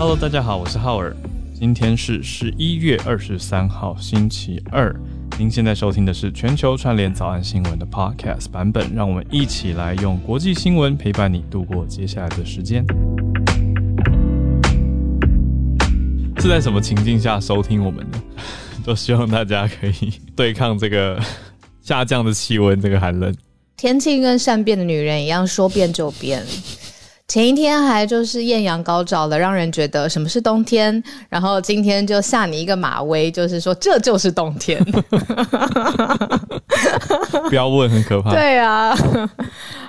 Hello，大家好，我是浩尔。今天是十一月二十三号，星期二。您现在收听的是全球串联早安新闻的 Podcast 版本，让我们一起来用国际新闻陪伴你度过接下来的时间。是在什么情境下收听我们的？都希望大家可以对抗这个下降的气温，这个寒冷。天气跟善变的女人一样，说变就变。前一天还就是艳阳高照的，让人觉得什么是冬天，然后今天就吓你一个马威，就是说这就是冬天。不要问，很可怕。对啊。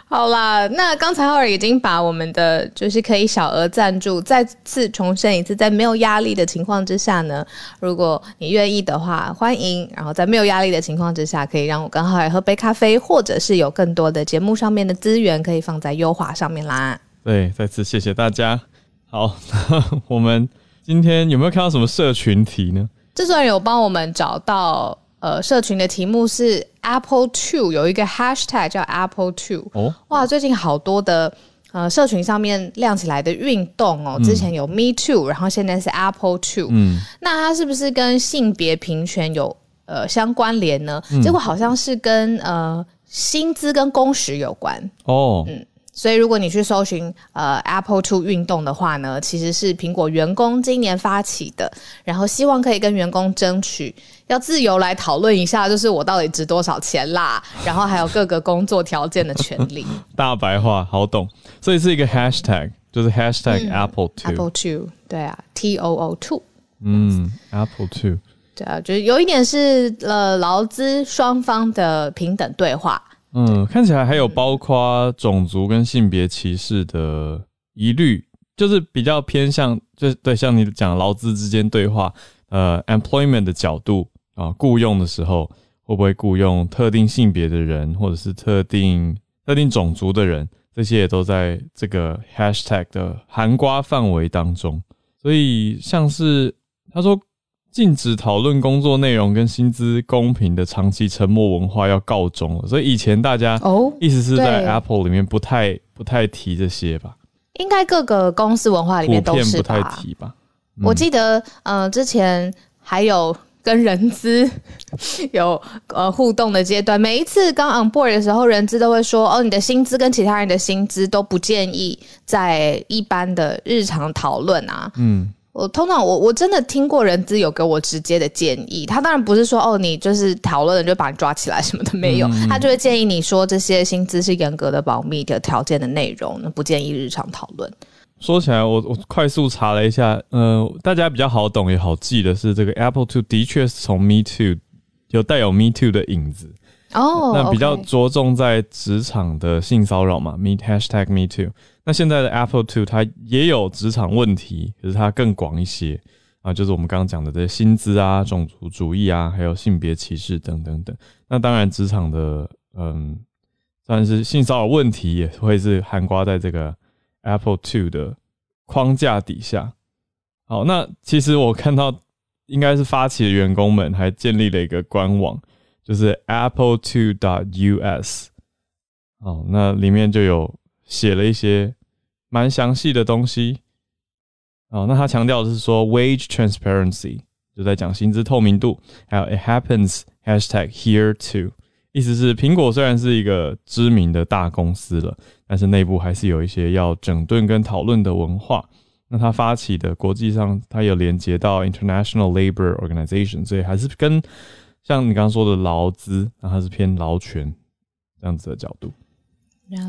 好啦，那刚才浩尔已经把我们的就是可以小额赞助，再次重申一次，在没有压力的情况之下呢，如果你愿意的话，欢迎。然后在没有压力的情况之下，可以让我跟浩尔喝杯咖啡，或者是有更多的节目上面的资源可以放在优化上面啦。对，再次谢谢大家。好，我们今天有没有看到什么社群题呢？制作人有帮我们找到。呃，社群的题目是 Apple Two，有一个 Hashtag 叫 Apple Two。哦，哇，最近好多的呃社群上面亮起来的运动哦，之前有 Me Too，然后现在是 Apple Two。嗯，那它是不是跟性别平权有呃相关联呢？结果好像是跟呃薪资跟工时有关。哦，嗯。所以，如果你去搜寻呃 Apple Two 运动的话呢，其实是苹果员工今年发起的，然后希望可以跟员工争取要自由来讨论一下，就是我到底值多少钱啦，然后还有各个工作条件的权利。大白话好懂，所以是一个 Hashtag，就是 Hashtag Apple Two。Apple Two，对啊，T O O Two。嗯，Apple Two。对啊，就是有一点是呃劳资双方的平等对话。嗯，看起来还有包括种族跟性别歧视的疑虑，就是比较偏向，就是对，像你讲劳资之间对话，呃，employment 的角度啊，雇佣的时候会不会雇佣特定性别的人，或者是特定特定种族的人，这些也都在这个 hashtag 的含瓜范围当中。所以像是他说。禁止讨论工作内容跟薪资公平的长期沉默文化要告终了，所以以前大家哦，意思是在 Apple 里面不太不太提这些吧？应该各个公司文化里面都是不太提吧？我记得，呃，之前还有跟人资 有呃互动的阶段，每一次刚 on board 的时候，人资都会说，哦，你的薪资跟其他人的薪资都不建议在一般的日常讨论啊，嗯。我通常我我真的听过人资有给我直接的建议，他当然不是说哦你就是讨论了就把你抓起来什么的没有，他就会建议你说这些薪资是严格的保密的条件的内容，那不建议日常讨论。说起来，我我快速查了一下，呃，大家比较好懂也好记的是，这个 Apple Two 的确是从 Me Too 有带有 Me Too 的影子。哦，那比较着重在职场的性骚扰嘛，Me Hashtag Me Too。那现在的 Apple Two 它也有职场问题，可是它更广一些啊，就是我们刚刚讲的这些薪资啊、种族主义啊，还有性别歧视等等等。那当然，职场的嗯，算是性骚扰问题也会是含挂在这个 Apple Two 的框架底下。好，那其实我看到应该是发起的员工们还建立了一个官网。就是 Apple Two dot US，哦，那里面就有写了一些蛮详细的东西。哦，那他强调的是说 wage transparency，就在讲薪资透明度，还有 It happens hashtag here too，意思是苹果虽然是一个知名的大公司了，但是内部还是有一些要整顿跟讨论的文化。那他发起的国际上，他有连接到 International Labor Organization，所以还是跟。像你刚刚说的劳资，那它是偏劳权这样子的角度。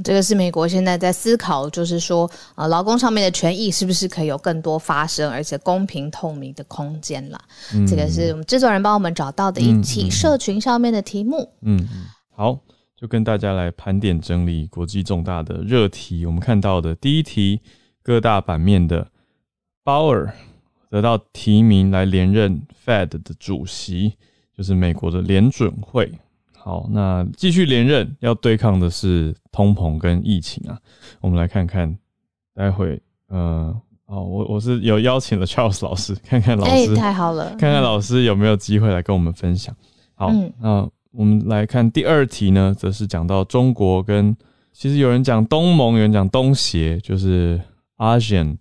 这个是美国现在在思考，就是说，呃，劳工上面的权益是不是可以有更多发生，而且公平透明的空间啦？这个是我们制作人帮我们找到的一起社群上面的题目。嗯，好，就跟大家来盘点整理国际重大的热题。我们看到的第一题，各大版面的鲍尔得到提名来连任 Fed 的主席。就是美国的联准会，好，那继续连任要对抗的是通膨跟疫情啊。我们来看看，待会，呃，哦，我我是有邀请了 Charles 老师，看看老师太好了，看看老师有没有机会来跟我们分享。好，那我们来看第二题呢，则是讲到中国跟，其实有人讲东盟，有人讲东协，就是 ASEAN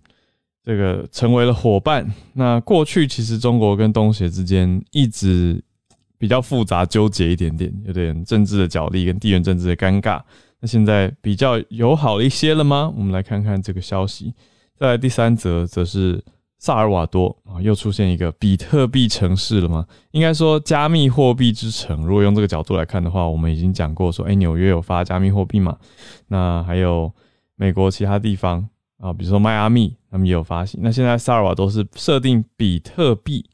这个成为了伙伴。那过去其实中国跟东协之间一直比较复杂纠结一点点，有点政治的角力跟地缘政治的尴尬。那现在比较友好一些了吗？我们来看看这个消息。再来第三则，则是萨尔瓦多啊，又出现一个比特币城市了吗？应该说加密货币之城。如果用这个角度来看的话，我们已经讲过说，哎，纽约有发加密货币嘛？那还有美国其他地方啊，比如说迈阿密，他们也有发行。那现在萨尔瓦多是设定比特币，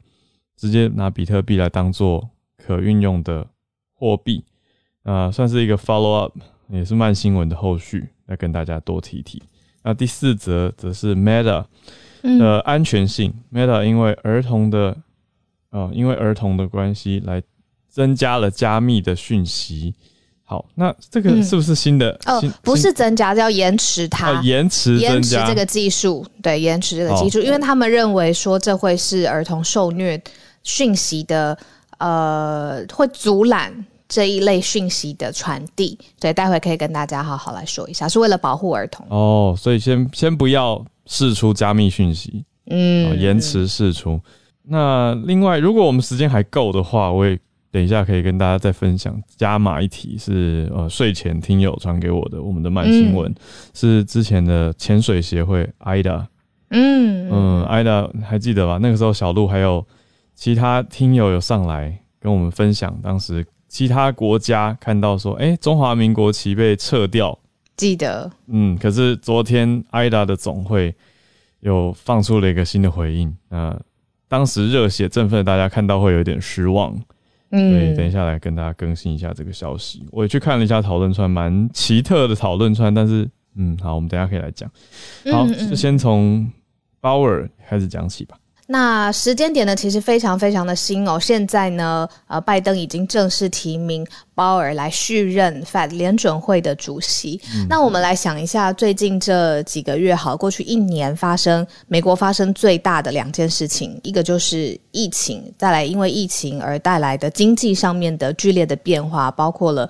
直接拿比特币来当做可运用的货币，啊，算是一个 follow up。也是慢新闻的后续，来跟大家多提提。那第四则则是 Meta 的安全性，Meta 因为儿童的，呃，因为儿童的关系来增加了加密的讯息。好，那这个是不是新的？哦，不是增加，要延迟它，延迟延迟这个技术，对，延迟这个技术，因为他们认为说这会是儿童受虐讯息的，呃，会阻拦。这一类讯息的传递，对，待会可以跟大家好好来说一下，是为了保护儿童哦，所以先先不要释出加密讯息，嗯，延迟释出。那另外，如果我们时间还够的话，我也等一下可以跟大家再分享加码一题，是呃睡前听友传给我的，我们的慢新闻是之前的潜水协会 IDA，嗯嗯，IDA 还记得吧？那个时候小鹿还有其他听友有上来跟我们分享当时。其他国家看到说，哎，中华民国旗被撤掉，记得，嗯，可是昨天 IDA 的总会有放出了一个新的回应，那当时热血振奋，大家看到会有点失望，嗯，所以等一下来跟大家更新一下这个消息。我也去看了一下讨论串，蛮奇特的讨论串，但是，嗯，好，我们等下可以来讲，好，就先从鲍尔开始讲起吧。那时间点呢，其实非常非常的新哦。现在呢，呃，拜登已经正式提名鲍尔来续任 Fed 联准会的主席。那我们来想一下，最近这几个月，好，过去一年发生美国发生最大的两件事情，一个就是疫情，再来因为疫情而带来的经济上面的剧烈的变化，包括了。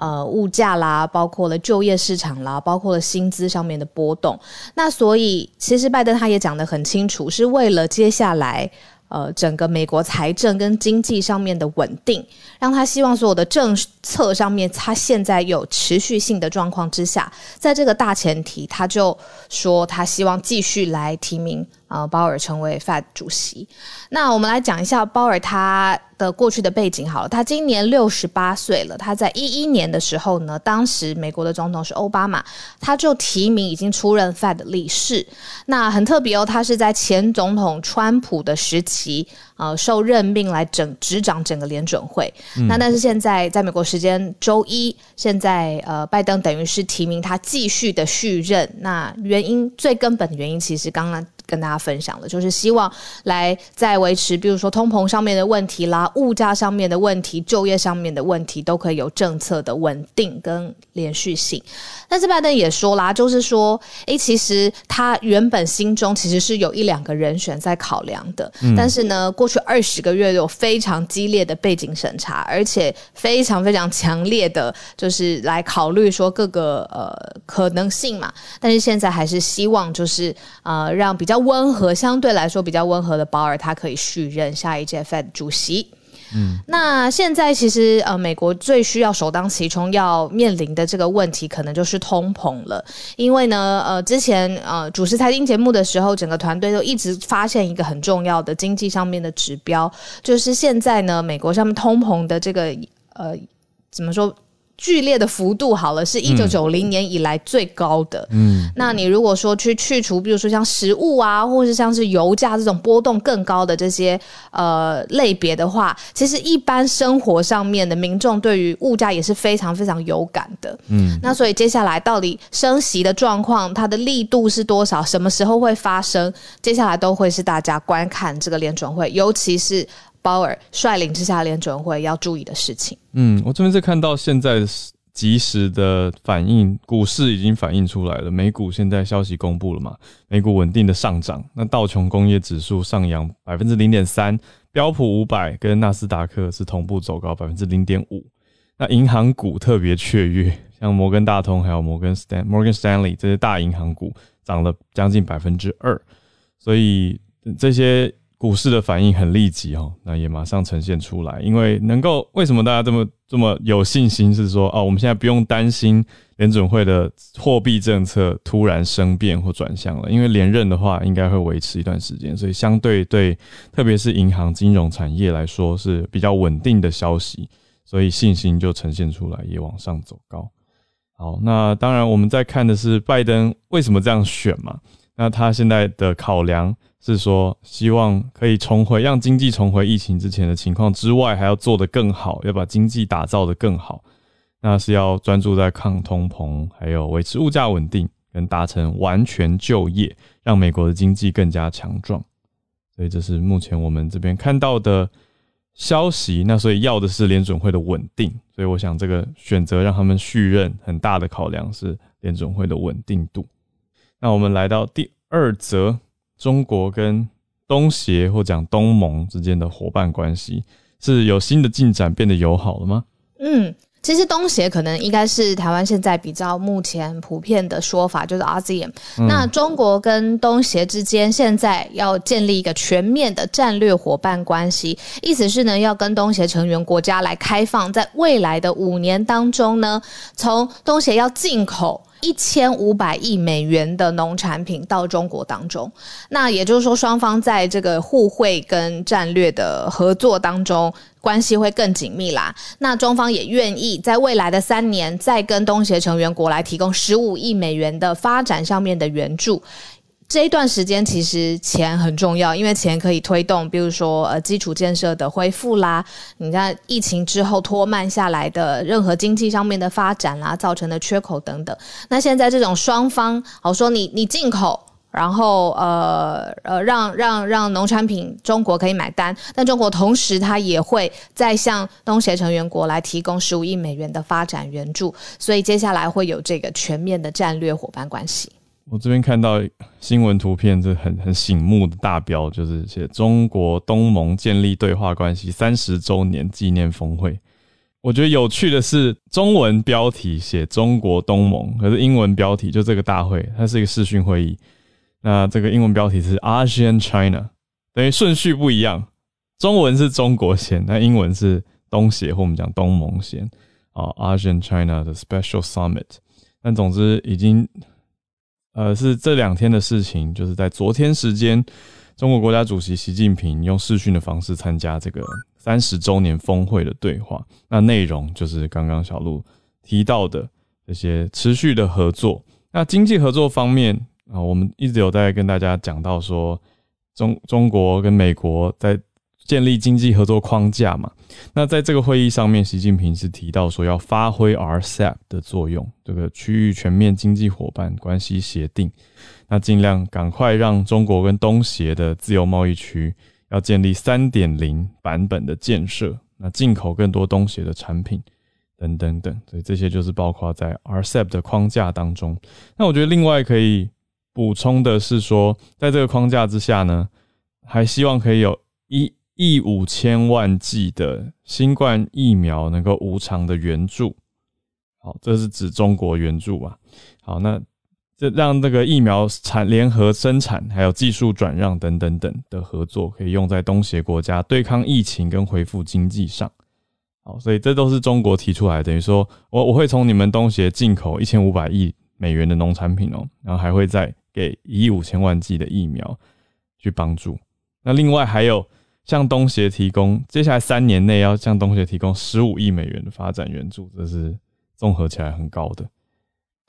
呃，物价啦，包括了就业市场啦，包括了薪资上面的波动。那所以，其实拜登他也讲得很清楚，是为了接下来呃整个美国财政跟经济上面的稳定，让他希望所有的政策上面，他现在有持续性的状况之下，在这个大前提，他就说他希望继续来提名呃鲍尔成为 Fed 主席。那我们来讲一下鲍尔他。的过去的背景好了，他今年六十八岁了。他在一一年的时候呢，当时美国的总统是奥巴马，他就提名已经出任 Fed 理事。那很特别哦，他是在前总统川普的时期，呃，受任命来整执掌整个联准会。那但是现在在美国时间周一，现在呃，拜登等于是提名他继续的续任。那原因最根本的原因，其实刚刚。跟大家分享的，就是希望来在维持，比如说通膨上面的问题啦，物价上面的问题，就业上面的问题，都可以有政策的稳定跟连续性。但是拜登也说啦，就是说，诶，其实他原本心中其实是有一两个人选在考量的，但是呢，过去二十个月有非常激烈的背景审查，而且非常非常强烈的，就是来考虑说各个呃可能性嘛。但是现在还是希望就是呃让比较。温和相对来说比较温和的保尔，他可以续任下一届 Fed 主席。嗯，那现在其实呃，美国最需要首当其冲要面临的这个问题，可能就是通膨了。因为呢，呃，之前呃主持财经节目的时候，整个团队都一直发现一个很重要的经济上面的指标，就是现在呢，美国上面通膨的这个呃怎么说？剧烈的幅度好了，是一九九零年以来最高的。嗯，那你如果说去去除，比如说像食物啊，或是像是油价这种波动更高的这些呃类别的话，其实一般生活上面的民众对于物价也是非常非常有感的。嗯，那所以接下来到底升息的状况，它的力度是多少，什么时候会发生，接下来都会是大家观看这个联准会，尤其是。鲍尔率领之下联准会要注意的事情。嗯，我这边是看到现在及时的反应，股市已经反映出来了。美股现在消息公布了嘛？美股稳定的上涨，那道琼工业指数上扬百分之零点三，标普五百跟纳斯达克是同步走高百分之零点五。那银行股特别雀跃，像摩根大通还有摩根 Stan Morgan Stanley 这些大银行股涨了将近百分之二。所以这些。股市的反应很立即哦，那也马上呈现出来。因为能够为什么大家这么这么有信心？是说哦，我们现在不用担心联准会的货币政策突然生变或转向了。因为连任的话，应该会维持一段时间，所以相对对，特别是银行金融产业来说是比较稳定的消息，所以信心就呈现出来，也往上走高。好，那当然我们在看的是拜登为什么这样选嘛？那他现在的考量。是说，希望可以重回让经济重回疫情之前的情况之外，还要做得更好，要把经济打造得更好。那是要专注在抗通膨，还有维持物价稳定，跟达成完全就业，让美国的经济更加强壮。所以这是目前我们这边看到的消息。那所以要的是联准会的稳定。所以我想这个选择让他们续任很大的考量是联准会的稳定度。那我们来到第二则。中国跟东协或讲东盟之间的伙伴关系是有新的进展，变得友好了吗？嗯，其实东协可能应该是台湾现在比较目前普遍的说法，就是 ASEAN。那中国跟东协之间现在要建立一个全面的战略伙伴关系，意思是呢，要跟东协成员国家来开放，在未来的五年当中呢，从东协要进口。一千五百亿美元的农产品到中国当中，那也就是说，双方在这个互惠跟战略的合作当中，关系会更紧密啦。那中方也愿意在未来的三年，再跟东协成员国来提供十五亿美元的发展上面的援助。这一段时间其实钱很重要，因为钱可以推动，比如说呃基础建设的恢复啦，你看疫情之后拖慢下来的任何经济上面的发展啦，造成的缺口等等。那现在这种双方，好说你你进口，然后呃呃让让让农产品中国可以买单，但中国同时它也会再向东协成员国来提供十五亿美元的发展援助，所以接下来会有这个全面的战略伙伴关系。我这边看到新闻图片，这很很醒目的大标，就是写中国东盟建立对话关系三十周年纪念峰会。我觉得有趣的是，中文标题写中国东盟，可是英文标题就这个大会，它是一个视讯会议。那这个英文标题是 ASEAN China，等于顺序不一样，中文是中国先，那英文是东协或我们讲东盟先啊，ASEAN China 的 Special Summit。但总之已经。呃，是这两天的事情，就是在昨天时间，中国国家主席习近平用视讯的方式参加这个三十周年峰会的对话。那内容就是刚刚小鹿提到的这些持续的合作。那经济合作方面啊，我们一直有在跟大家讲到说，中中国跟美国在。建立经济合作框架嘛？那在这个会议上面，习近平是提到说要发挥 RCEP 的作用，这个区域全面经济伙伴关系协定，那尽量赶快让中国跟东协的自由贸易区要建立三点零版本的建设，那进口更多东协的产品等等等，所以这些就是包括在 RCEP 的框架当中。那我觉得另外可以补充的是说，在这个框架之下呢，还希望可以有一。亿五千万剂的新冠疫苗能够无偿的援助，好，这是指中国援助啊。好，那这让这个疫苗产联合生产，还有技术转让等等等的合作，可以用在东协国家对抗疫情跟恢复经济上。好，所以这都是中国提出来，等于说我我会从你们东协进口一千五百亿美元的农产品哦，然后还会再给一亿五千万剂的疫苗去帮助。那另外还有。向东协提供，接下来三年内要向东协提供十五亿美元的发展援助，这是综合起来很高的。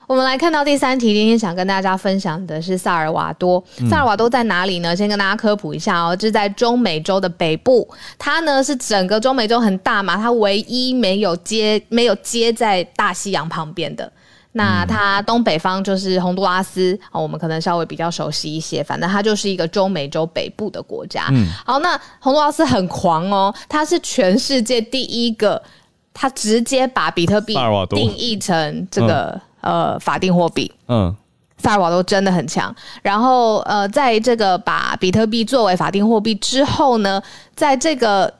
我们来看到第三题，今天想跟大家分享的是萨尔瓦多。萨尔瓦多在哪里呢？先跟大家科普一下哦，这是在中美洲的北部，它呢是整个中美洲很大嘛，它唯一没有接没有接在大西洋旁边的。那它东北方就是洪都拉斯啊，我们可能稍微比较熟悉一些。反正它就是一个中美洲北部的国家。嗯，好，那洪都拉斯很狂哦，它是全世界第一个，它直接把比特币定义成这个呃法定货币。嗯，萨尔瓦多真的很强。然后呃，在这个把比特币作为法定货币之后呢，在这个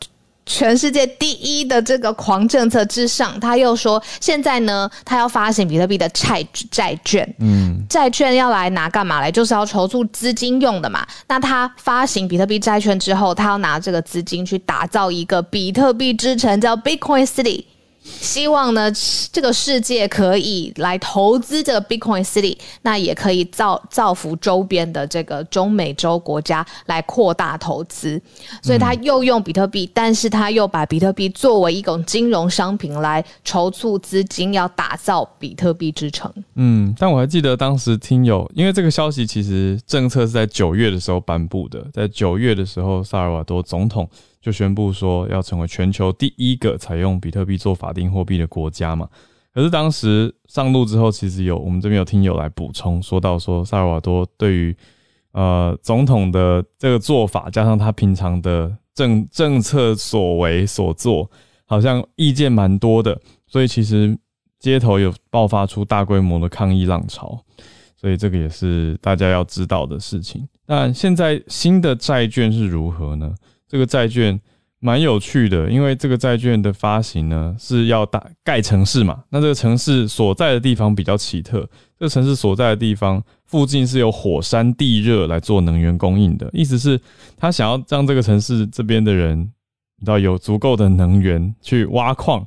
全世界第一的这个狂政策之上，他又说现在呢，他要发行比特币的债债券，嗯，债券要来拿干嘛来？就是要筹措资金用的嘛。那他发行比特币债券之后，他要拿这个资金去打造一个比特币之城，叫 Bitcoin City。希望呢，这个世界可以来投资这个 Bitcoin City，那也可以造造福周边的这个中美洲国家来扩大投资。所以他又用比特币，但是他又把比特币作为一种金融商品来筹措资金，要打造比特币之城。嗯，但我还记得当时听友，因为这个消息其实政策是在九月的时候颁布的，在九月的时候，萨尔瓦多总统。就宣布说要成为全球第一个采用比特币做法定货币的国家嘛？可是当时上路之后，其实有我们这边有听友来补充，说到说萨尔瓦多对于呃总统的这个做法，加上他平常的政政策所为所做，好像意见蛮多的，所以其实街头有爆发出大规模的抗议浪潮，所以这个也是大家要知道的事情。但现在新的债券是如何呢？这个债券蛮有趣的，因为这个债券的发行呢是要大盖城市嘛，那这个城市所在的地方比较奇特，这个城市所在的地方附近是有火山地热来做能源供应的，意思是他想要让这个城市这边的人，你知道有足够的能源去挖矿，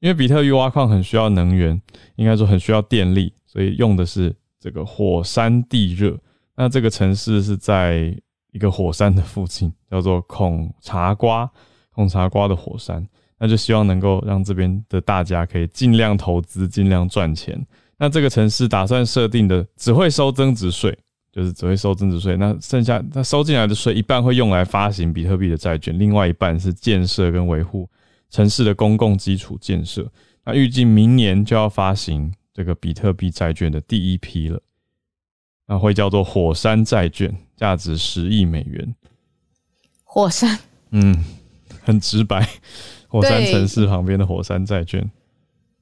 因为比特币挖矿很需要能源，应该说很需要电力，所以用的是这个火山地热。那这个城市是在。一个火山的附近 叫做孔茶瓜，孔茶瓜的火山，那就希望能够让这边的大家可以尽量投资，尽量赚钱。那这个城市打算设定的只会收增值税，就是只会收增值税。那剩下它收进来的税一半会用来发行比特币的债券，另外一半是建设跟维护城市的公共基础建设。那预计明年就要发行这个比特币债券的第一批了。那会叫做火山债券，价值十亿美元。火山，嗯，很直白，火山城市旁边的火山债券。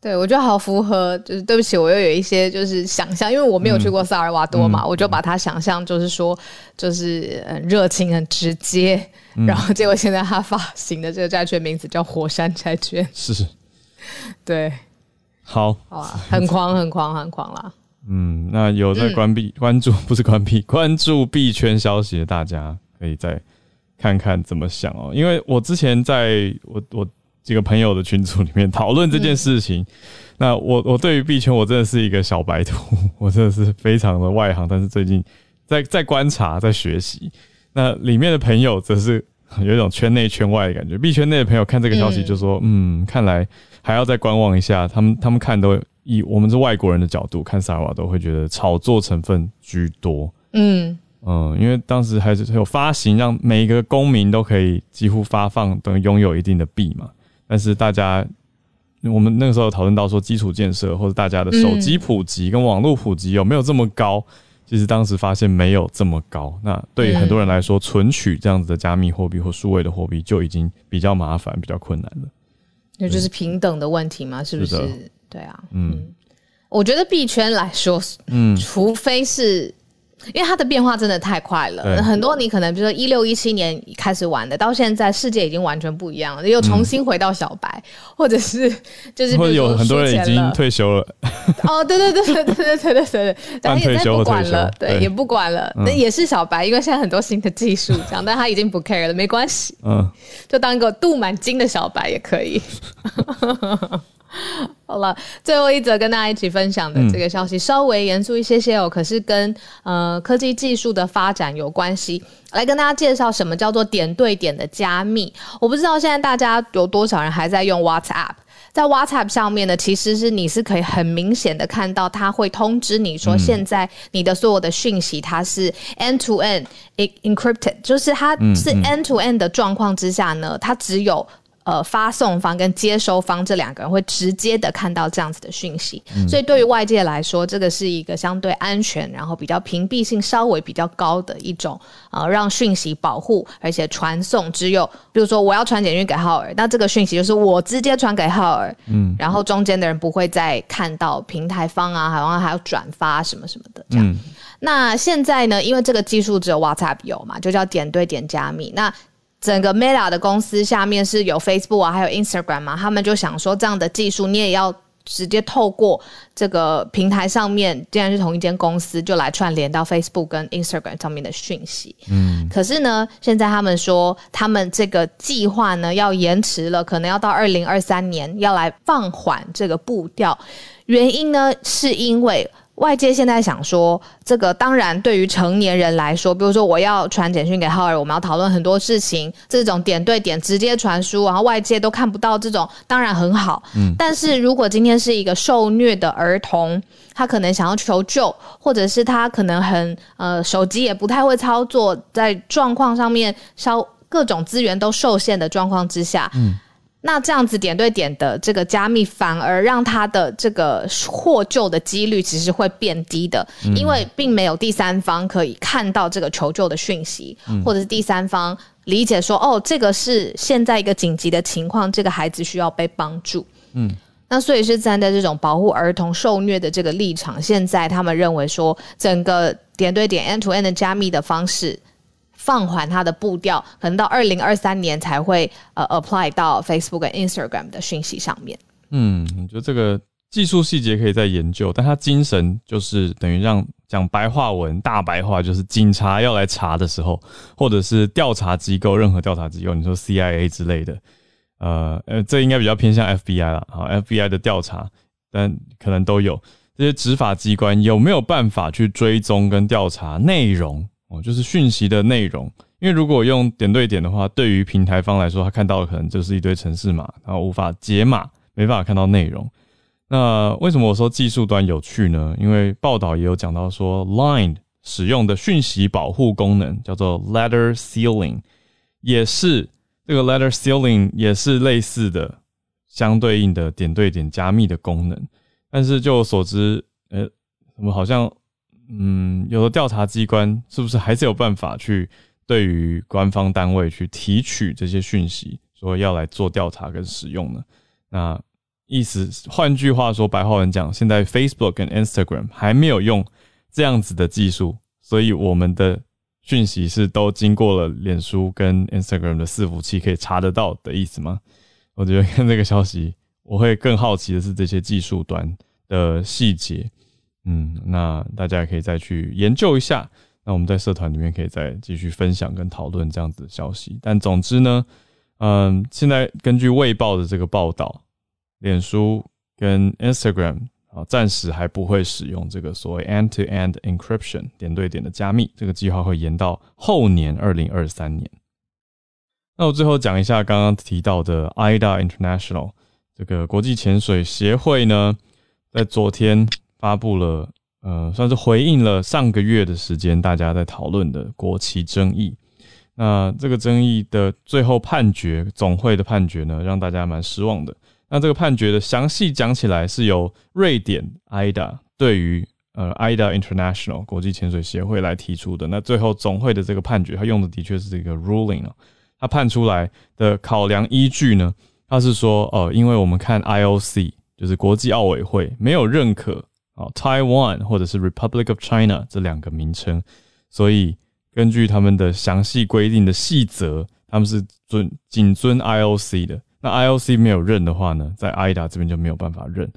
对，我觉得好符合。就是对不起，我又有一些就是想象，因为我没有去过萨尔瓦多嘛，我就把它想象就是说，就是很热情、很直接。然后结果现在他发行的这个债券名字叫火山债券，是，对，好，好啊，很狂，很狂，很狂啦。嗯，那有在关闭关注 不是关闭 关注币圈消息的，大家可以再看看怎么想哦。因为我之前在我我几个朋友的群组里面讨论这件事情，那我我对于币圈我真的是一个小白兔，我真的是非常的外行，但是最近在在观察在学习。那里面的朋友则是有一种圈内圈外的感觉，币圈内的朋友看这个消息就说，嗯，看来还要再观望一下，他们他们看都。以我们是外国人的角度看萨尔瓦多，会觉得炒作成分居多。嗯嗯，因为当时还是有发行，让每一个公民都可以几乎发放等于拥有一定的币嘛。但是大家，我们那个时候讨论到说，基础建设或者大家的手机普及跟网络普及有没有这么高？其实当时发现没有这么高。那对于很多人来说，存取这样子的加密货币或数位的货币就已经比较麻烦、比较困难了。那就是平等的问题嘛？是不是？对啊，嗯，我觉得币圈来说，嗯，除非是因为它的变化真的太快了，很多你可能比如说一六一七年开始玩的，到现在世界已经完全不一样了，又重新回到小白，或者是 就是或者有很多人已经退休了，哦，对对对对对对对对对，但也在不管了，对，也不管了，那也是小白，因为现在很多新的技术这样，但他已经不 care 了，没关系，嗯，就当一个镀满金的小白也可以。好了，最后一则跟大家一起分享的这个消息稍微严肃一些些哦，可是跟呃科技技术的发展有关系。来跟大家介绍什么叫做点对点的加密。我不知道现在大家有多少人还在用 WhatsApp，在 WhatsApp 上面呢，其实是你是可以很明显的看到，它会通知你说现在你的所有的讯息它是 end to end encrypted，就是它是 end to end 的状况之下呢，它只有。呃，发送方跟接收方这两个人会直接的看到这样子的讯息，所以对于外界来说，这个是一个相对安全，然后比较屏蔽性稍微比较高的一种呃，让讯息保护，而且传送只有，比如说我要传简讯给浩尔，那这个讯息就是我直接传给浩尔，嗯，然后中间的人不会再看到平台方啊，好像还要转发什么什么的这样。那现在呢，因为这个技术只有 WhatsApp 有嘛，就叫点对点加密，那。整个 Meta 的公司下面是有 Facebook 啊，还有 Instagram 嘛，他们就想说这样的技术你也要。直接透过这个平台上面，既然是同一间公司，就来串联到 Facebook 跟 Instagram 上面的讯息。嗯，可是呢，现在他们说他们这个计划呢要延迟了，可能要到二零二三年要来放缓这个步调。原因呢，是因为。外界现在想说，这个当然对于成年人来说，比如说我要传简讯给浩尔，我们要讨论很多事情，这种点对点直接传输，然后外界都看不到，这种当然很好。嗯，但是如果今天是一个受虐的儿童，他可能想要求救，或者是他可能很呃手机也不太会操作，在状况上面稍各种资源都受限的状况之下，嗯。那这样子点对点的这个加密，反而让他的这个获救的几率其实会变低的，因为并没有第三方可以看到这个求救的讯息，或者是第三方理解说，哦，这个是现在一个紧急的情况，这个孩子需要被帮助。嗯，那所以是站在这种保护儿童受虐的这个立场，现在他们认为说，整个点对点 end to end 的加密的方式。放缓它的步调，可能到二零二三年才会呃 apply 到 Facebook 跟 Instagram 的讯息上面。嗯，我觉得这个技术细节可以再研究，但它精神就是等于让讲白话文、大白话，就是警察要来查的时候，或者是调查机构，任何调查机构，你说 CIA 之类的，呃呃，这应该比较偏向 FBI 了好 FBI 的调查，但可能都有这些执法机关有没有办法去追踪跟调查内容？哦，就是讯息的内容，因为如果用点对点的话，对于平台方来说，他看到的可能就是一堆城市码，然后无法解码，没办法看到内容。那为什么我说技术端有趣呢？因为报道也有讲到说，Line 使用的讯息保护功能叫做 Letter Sealing，也是这个 Letter Sealing 也是类似的相对应的点对点加密的功能。但是就我所知，呃，怎么好像？嗯，有的调查机关是不是还是有办法去对于官方单位去提取这些讯息，说要来做调查跟使用呢？那意思，换句话说，白话文讲，现在 Facebook 跟 Instagram 还没有用这样子的技术，所以我们的讯息是都经过了脸书跟 Instagram 的伺服器可以查得到的意思吗？我觉得看这个消息，我会更好奇的是这些技术端的细节。嗯，那大家也可以再去研究一下。那我们在社团里面可以再继续分享跟讨论这样子的消息。但总之呢，嗯，现在根据卫报的这个报道，脸书跟 Instagram 啊，暂时还不会使用这个所谓 end-to-end encryption 点对点的加密。这个计划会延到后年二零二三年。那我最后讲一下刚刚提到的 IDA International 这个国际潜水协会呢，在昨天。发布了，呃，算是回应了上个月的时间大家在讨论的国旗争议。那这个争议的最后判决，总会的判决呢，让大家蛮失望的。那这个判决的详细讲起来，是由瑞典 IDA 对于呃 IDA International 国际潜水协会来提出的。那最后总会的这个判决，他用的的确是这个 ruling 啊，他判出来的考量依据呢，他是说，呃，因为我们看 IOC 就是国际奥委会没有认可。哦，Taiwan 或者是 Republic of China 这两个名称，所以根据他们的详细规定的细则，他们是遵谨遵 IOC 的。那 IOC 没有认的话呢，在 IDA 这边就没有办法认。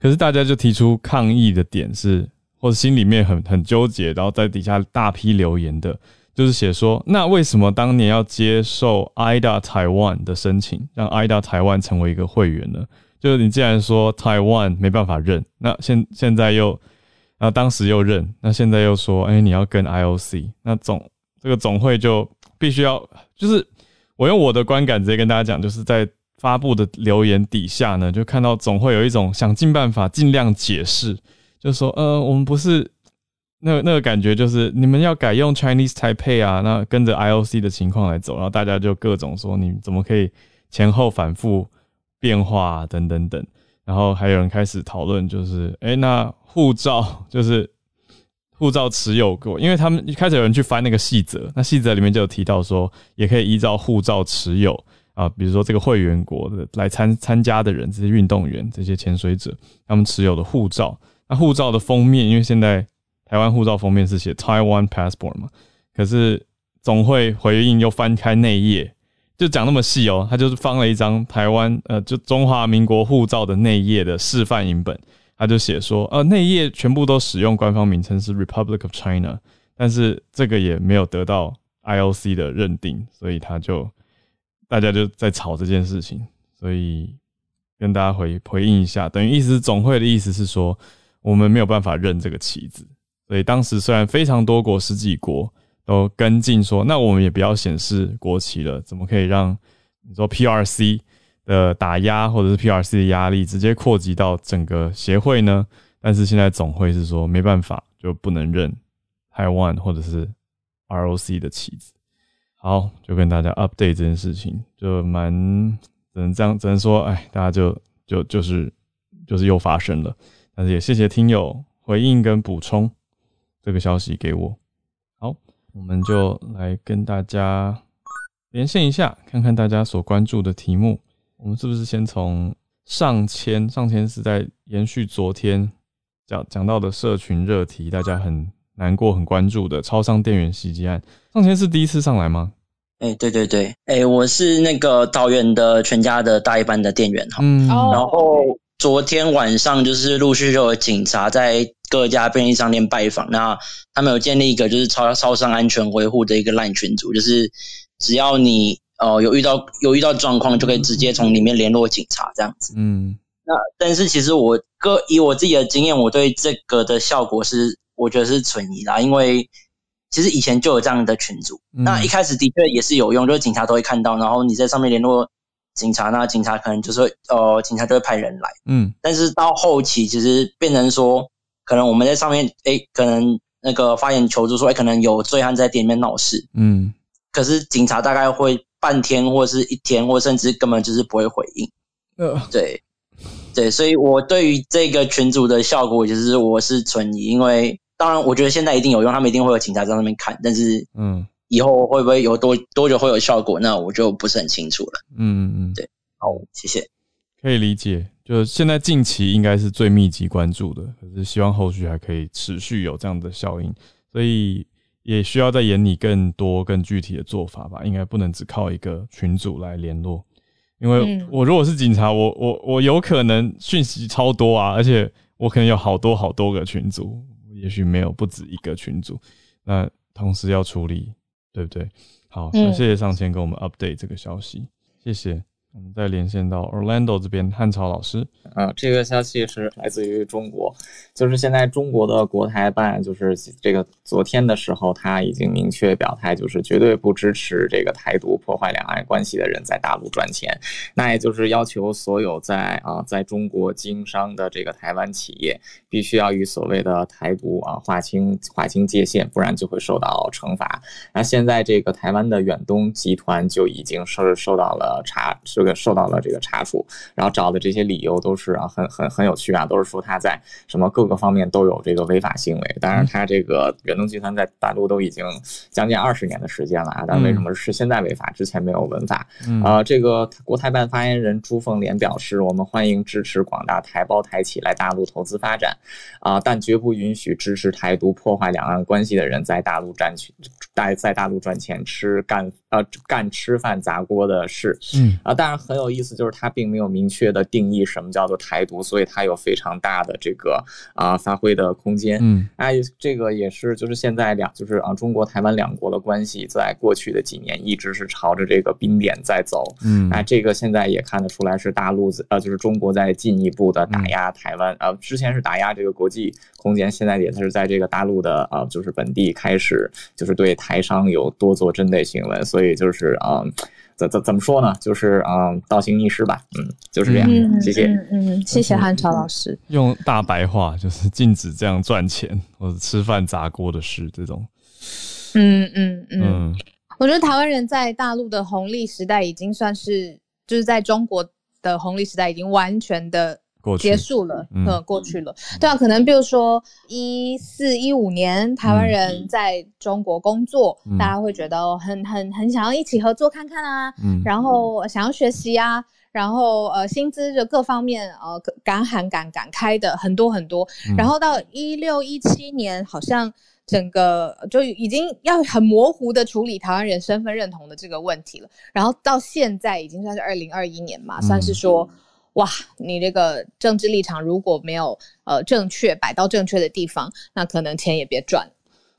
可是大家就提出抗议的点是，或者心里面很很纠结，然后在底下大批留言的，就是写说，那为什么当年要接受 IDA Taiwan 的申请，让 IDA 台湾成为一个会员呢？就是你既然说 Taiwan 没办法认，那现现在又，然后当时又认，那现在又说，哎，你要跟 IOC，那总这个总会就必须要，就是我用我的观感直接跟大家讲，就是在发布的留言底下呢，就看到总会有一种想尽办法尽量解释，就说，呃，我们不是那那个感觉，就是你们要改用 Chinese Taipei 啊，那跟着 IOC 的情况来走，然后大家就各种说，你怎么可以前后反复。变化等等等，然后还有人开始讨论，就是哎，那护照 就是护照持有过，因为他们一开始有人去翻那个细则，那细则里面就有提到说，也可以依照护照持有啊，比如说这个会员国的来参参加的人，这些运动员、这些潜水者，他们持有的护照，那护照的封面，因为现在台湾护照封面是写 Taiwan Passport 嘛，可是总会回应又翻开内页，就讲那么细哦，他就是放了一张台湾呃，就中华民国护照的内页的示范影本，他就写说，呃，内页全部都使用官方名称是 Republic of China，但是这个也没有得到 IOC 的认定，所以他就大家就在吵这件事情，所以跟大家回回应一下，等于意思是总会的意思是说，我们没有办法认这个旗子，所以当时虽然非常多国十几国。都跟进说，那我们也不要显示国旗了，怎么可以让你说 PRC 的打压或者是 PRC 的压力直接扩及到整个协会呢？但是现在总会是说没办法，就不能认台湾或者是 ROC 的旗子。好，就跟大家 update 这件事情，就蛮只能这样，只能说，哎，大家就就就是就是又发生了。但是也谢谢听友回应跟补充这个消息给我。我们就来跟大家连线一下，看看大家所关注的题目。我们是不是先从上千？上千是在延续昨天讲讲到的社群热题，大家很难过、很关注的超商店员袭击案。上千是第一次上来吗？哎，对对对，哎，我是那个桃园的全家的大一班的店员哈。嗯，然后昨天晚上就是陆续就有警察在。各家便利商店拜访，那他们有建立一个就是超超商安全维护的一个烂群组，就是只要你呃有遇到有遇到状况，就可以直接从里面联络警察这样子。嗯，那但是其实我个以我自己的经验，我对这个的效果是我觉得是存疑啦，因为其实以前就有这样的群组，那一开始的确也是有用，就是警察都会看到，然后你在上面联络警察，那警察可能就是呃警察就会派人来。嗯，但是到后期其实变成说。可能我们在上面，哎，可能那个发言求助说，哎，可能有醉汉在店里面闹事，嗯，可是警察大概会半天或是一天，或甚至根本就是不会回应，呃，对，对，所以我对于这个群组的效果，其实我是存疑，因为当然我觉得现在一定有用，他们一定会有警察在那边看，但是，嗯，以后会不会有多多久会有效果，那我就不是很清楚了，嗯嗯，对，好，谢谢，可以理解。就现在近期应该是最密集关注的，可是希望后续还可以持续有这样的效应，所以也需要在眼里更多更具体的做法吧。应该不能只靠一个群组来联络，因为我如果是警察，我我我有可能讯息超多啊，而且我可能有好多好多个群组，也许没有不止一个群组，那同时要处理，对不对？好，谢谢上千给我们 update 这个消息，谢谢。我们再连线到 Orlando 这边，汉朝老师啊，这个消息是来自于中国，就是现在中国的国台办，就是这个昨天的时候，他已经明确表态，就是绝对不支持这个台独破坏两岸关系的人在大陆赚钱，那也就是要求所有在啊在中国经商的这个台湾企业，必须要与所谓的台独啊划清划清界限，不然就会受到惩罚。那现在这个台湾的远东集团就已经受受到了查。这个受到了这个查处，然后找的这些理由都是啊，很很很有趣啊，都是说他在什么各个方面都有这个违法行为。当然，他这个远东集团在大陆都已经将近二十年的时间了啊，但为什么是现在违法，之前没有违法？啊，这个国台办发言人朱凤莲表示，我们欢迎支持广大台胞台企来大陆投资发展，啊，但绝不允许支持台独破坏两岸关系的人在大陆占取在在大陆赚钱吃干呃干吃饭砸锅的事。嗯啊，但当然很有意思，就是它并没有明确的定义什么叫做台独，所以它有非常大的这个啊发挥的空间。嗯，哎，这个也是，就是现在两，就是啊中国台湾两国的关系，在过去的几年一直是朝着这个冰点在走。嗯，那，这个现在也看得出来是大陆呃，就是中国在进一步的打压台湾。呃，之前是打压这个国际空间，现在也是在这个大陆的啊，就是本地开始就是对台商有多做针对新闻，所以就是啊。怎怎怎么说呢？就是嗯，倒行逆施吧，嗯，就是这样。谢谢，嗯，谢谢汉朝老师。用大白话就是禁止这样赚钱或者吃饭砸锅的事，这种。嗯嗯嗯，我觉得台湾人在大陆的红利时代已经算是，就是在中国的红利时代已经完全的。结束了，嗯，过去了。对啊，可能比如说一四一五年，台湾人在中国工作，大家会觉得很很很想要一起合作看看啊，嗯，然后想要学习啊，然后呃，薪资就各方面呃，敢喊敢敢开的很多很多。然后到一六一七年，好像整个就已经要很模糊的处理台湾人身份认同的这个问题了。然后到现在已经算是二零二一年嘛，算是说，哇，你这个政治立场如果没有呃正确摆到正确的地方，那可能钱也别赚。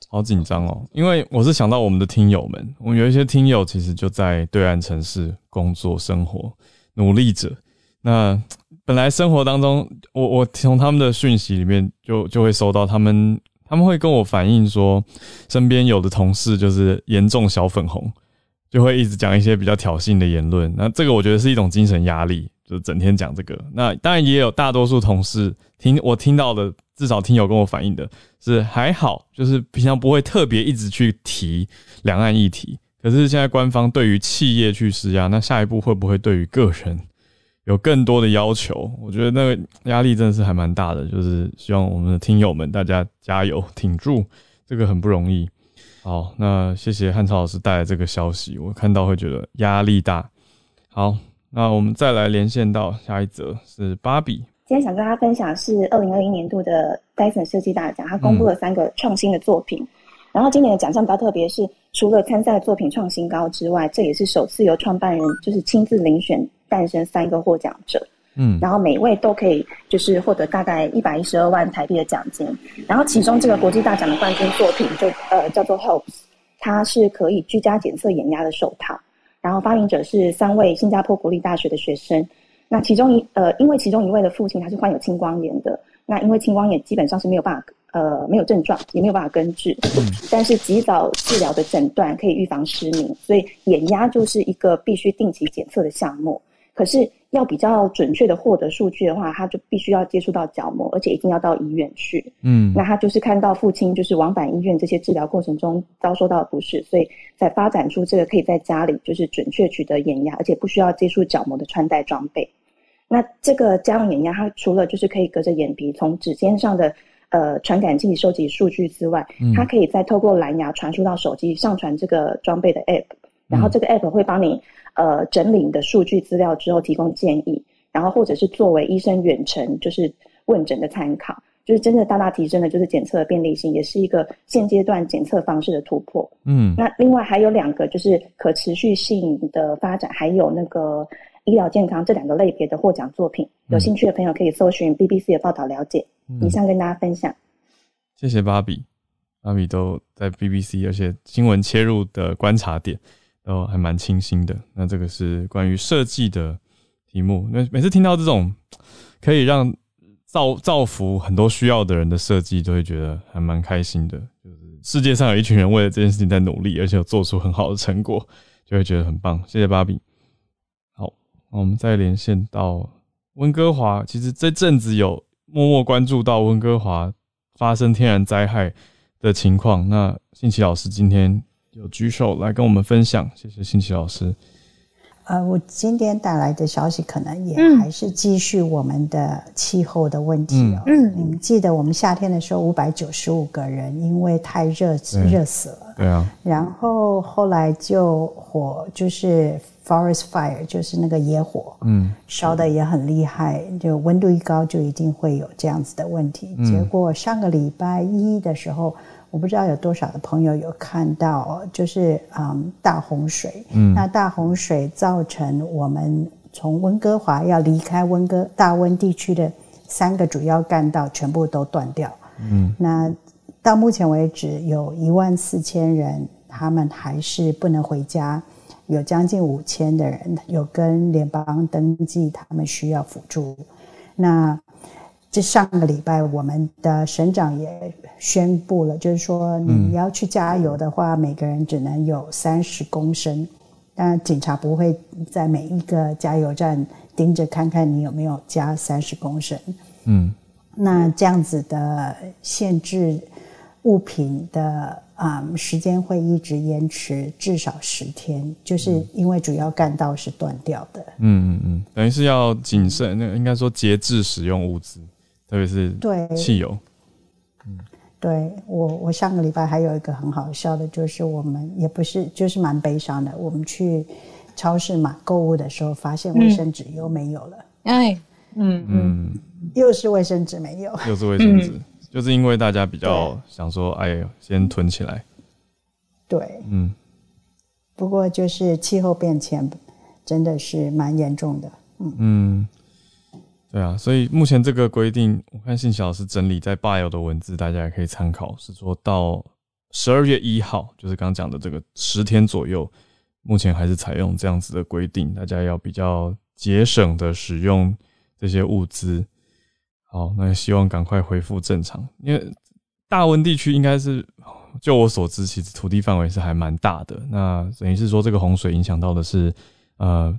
好紧张哦，因为我是想到我们的听友们，我们有一些听友其实就在对岸城市工作生活，努力者。那本来生活当中，我我从他们的讯息里面就就会收到他们，他们会跟我反映说，身边有的同事就是严重小粉红，就会一直讲一些比较挑衅的言论。那这个我觉得是一种精神压力，就整天讲这个。那当然也有大多数同事听我听到的，至少听友跟我反映的是还好，就是平常不会特别一直去提两岸议题。可是现在官方对于企业去施压，那下一步会不会对于个人？有更多的要求，我觉得那个压力真的是还蛮大的。就是希望我们的听友们大家加油挺住，这个很不容易。好，那谢谢汉超老师带来这个消息，我看到会觉得压力大。好，那我们再来连线到下一则是芭比。今天想跟大家分享是二零二一年度的戴森设计大奖，它公布了三个创新的作品。然后今年的奖项比较特别，是除了参赛作品创新高之外，这也是首次由创办人就是亲自遴选。诞生三个获奖者，嗯，然后每位都可以就是获得大概一百一十二万台币的奖金。然后其中这个国际大奖的冠军作品就呃叫做 Hopes，它是可以居家检测眼压的手套。然后发明者是三位新加坡国立大学的学生。那其中一呃因为其中一位的父亲他是患有青光眼的，那因为青光眼基本上是没有办法呃没有症状也没有办法根治，但是及早治疗的诊断可以预防失明，所以眼压就是一个必须定期检测的项目。可是要比较准确的获得数据的话，他就必须要接触到角膜，而且一定要到医院去。嗯，那他就是看到父亲就是往返医院这些治疗过程中遭受到不适，所以才发展出这个可以在家里就是准确取得眼压，而且不需要接触角膜的穿戴装备。那这个家用眼压，它除了就是可以隔着眼皮从指尖上的呃传感器收集数据之外，它可以再透过蓝牙传输到手机，上传这个装备的 App，然后这个 App 会帮你。呃，整理你的数据资料之后提供建议，然后或者是作为医生远程就是问诊的参考，就是真的大大提升了就是检测的便利性，也是一个现阶段检测方式的突破。嗯，那另外还有两个就是可持续性的发展，还有那个医疗健康这两个类别的获奖作品，有兴趣的朋友可以搜寻 BBC 的报道了解。以上跟大家分享。谢谢芭比，芭比都在 BBC，而且新闻切入的观察点。都还蛮清新的。那这个是关于设计的题目。那每次听到这种可以让造造福很多需要的人的设计，都会觉得还蛮开心的。就是世界上有一群人为了这件事情在努力，而且有做出很好的成果，就会觉得很棒。谢谢芭比。好，我们再连线到温哥华。其实这阵子有默默关注到温哥华发生天然灾害的情况。那信奇老师今天。有举手来跟我们分享，谢谢新奇老师。呃，我今天带来的消息可能也还是继续我们的气候的问题哦。嗯，你们记得我们夏天的时候，五百九十五个人因为太热热死了。对啊。然后后来就火就是 forest fire，就是那个野火，嗯，烧的也很厉害。就温度一高，就一定会有这样子的问题。结果上个礼拜一的时候。我不知道有多少的朋友有看到，就是嗯大洪水，嗯，那大洪水造成我们从温哥华要离开温哥大温地区的三个主要干道全部都断掉，嗯，那到目前为止有一万四千人，他们还是不能回家，有将近五千的人有跟联邦登记，他们需要辅助，那。这上个礼拜，我们的省长也宣布了，就是说你要去加油的话，每个人只能有三十公升。但警察不会在每一个加油站盯着看看你有没有加三十公升。嗯，那这样子的限制物品的啊时间会一直延迟至少十天，就是因为主要干道是断掉的。嗯嗯嗯，等于是要谨慎，那应该说节制使用物资。特别是对。汽油，嗯，对我我上个礼拜还有一个很好笑的，就是我们也不是就是蛮悲伤的，我们去超市买购物的时候，发现卫生纸又没有了，哎，嗯。嗯，又是卫生纸没有，又是卫生纸，就是因为大家比较想说，哎，先囤起来。对，嗯。不过就是气候变迁真的是蛮严重的，嗯。嗯，对啊，所以目前这个规定，我看信息老师整理在 bio 的文字，大家也可以参考，是说到十二月一号，就是刚刚讲的这个十天左右，目前还是采用这样子的规定，大家要比较节省的使用这些物资。好，那希望赶快恢复正常，因为大温地区应该是，就我所知，其实土地范围是还蛮大的。那等于是说，这个洪水影响到的是，呃，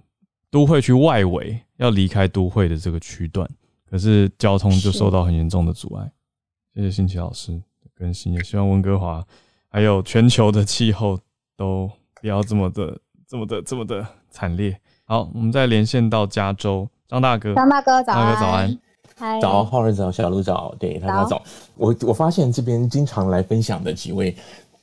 都会区外围要离开都会的这个区段，可是交通就受到很严重的阻碍。谢谢新奇老师的更新，也希望温哥华还有全球的气候都不要这么的、这么的、这么的惨烈。好，我们再连线到加州，张大哥，张大哥早，大哥早安。早，浩儿早，小鹿早，对大家早。我我发现这边经常来分享的几位，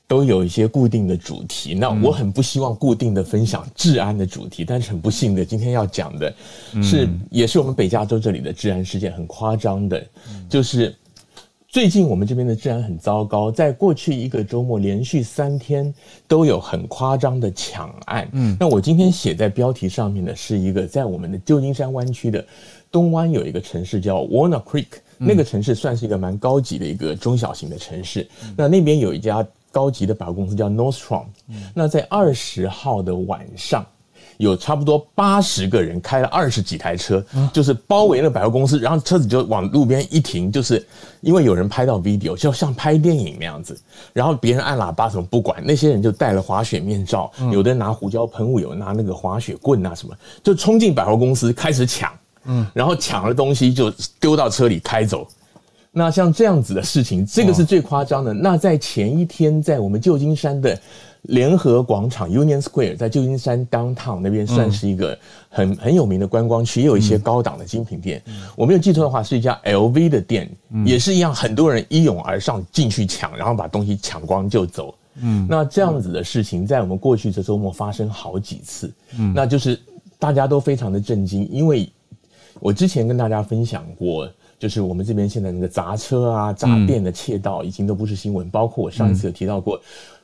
都有一些固定的主题。那我很不希望固定的分享治安的主题，但是很不幸的，今天要讲的是，也是我们北加州这里的治安事件，很夸张的，就是最近我们这边的治安很糟糕，在过去一个周末连续三天都有很夸张的抢案。嗯，那我今天写在标题上面的是一个在我们的旧金山湾区的。东湾有一个城市叫 Warner Creek，那个城市算是一个蛮高级的一个中小型的城市。那那边有一家高级的百货公司叫 Nordstrom。那在二十号的晚上，有差不多八十个人开了二十几台车，就是包围了百货公司，然后车子就往路边一停，就是因为有人拍到 video，就像拍电影那样子。然后别人按喇叭什么不管，那些人就戴了滑雪面罩，有的人拿胡椒喷雾，有拿那个滑雪棍啊什么，就冲进百货公司开始抢。嗯，然后抢了东西就丢到车里开走。那像这样子的事情，这个是最夸张的。那在前一天，在我们旧金山的联合广场 （Union Square） 在旧金山 Downtown 那边，算是一个很很有名的观光区，也有一些高档的精品店。我没有记错的话，是一家 LV 的店，也是一样，很多人一拥而上进去抢，然后把东西抢光就走。嗯，那这样子的事情，在我们过去这周末发生好几次。嗯，那就是大家都非常的震惊，因为。我之前跟大家分享过，就是我们这边现在那个砸车啊、砸店的窃盗，已经都不是新闻。包括我上一次有提到过，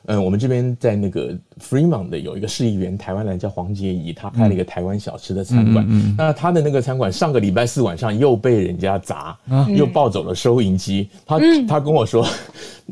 嗯，我们这边在那个 Fremont 的有一个市议员，台湾人叫黄杰仪，他开了一个台湾小吃的餐馆。那他的那个餐馆上个礼拜四晚上又被人家砸，又抱走了收银机。他他跟我说，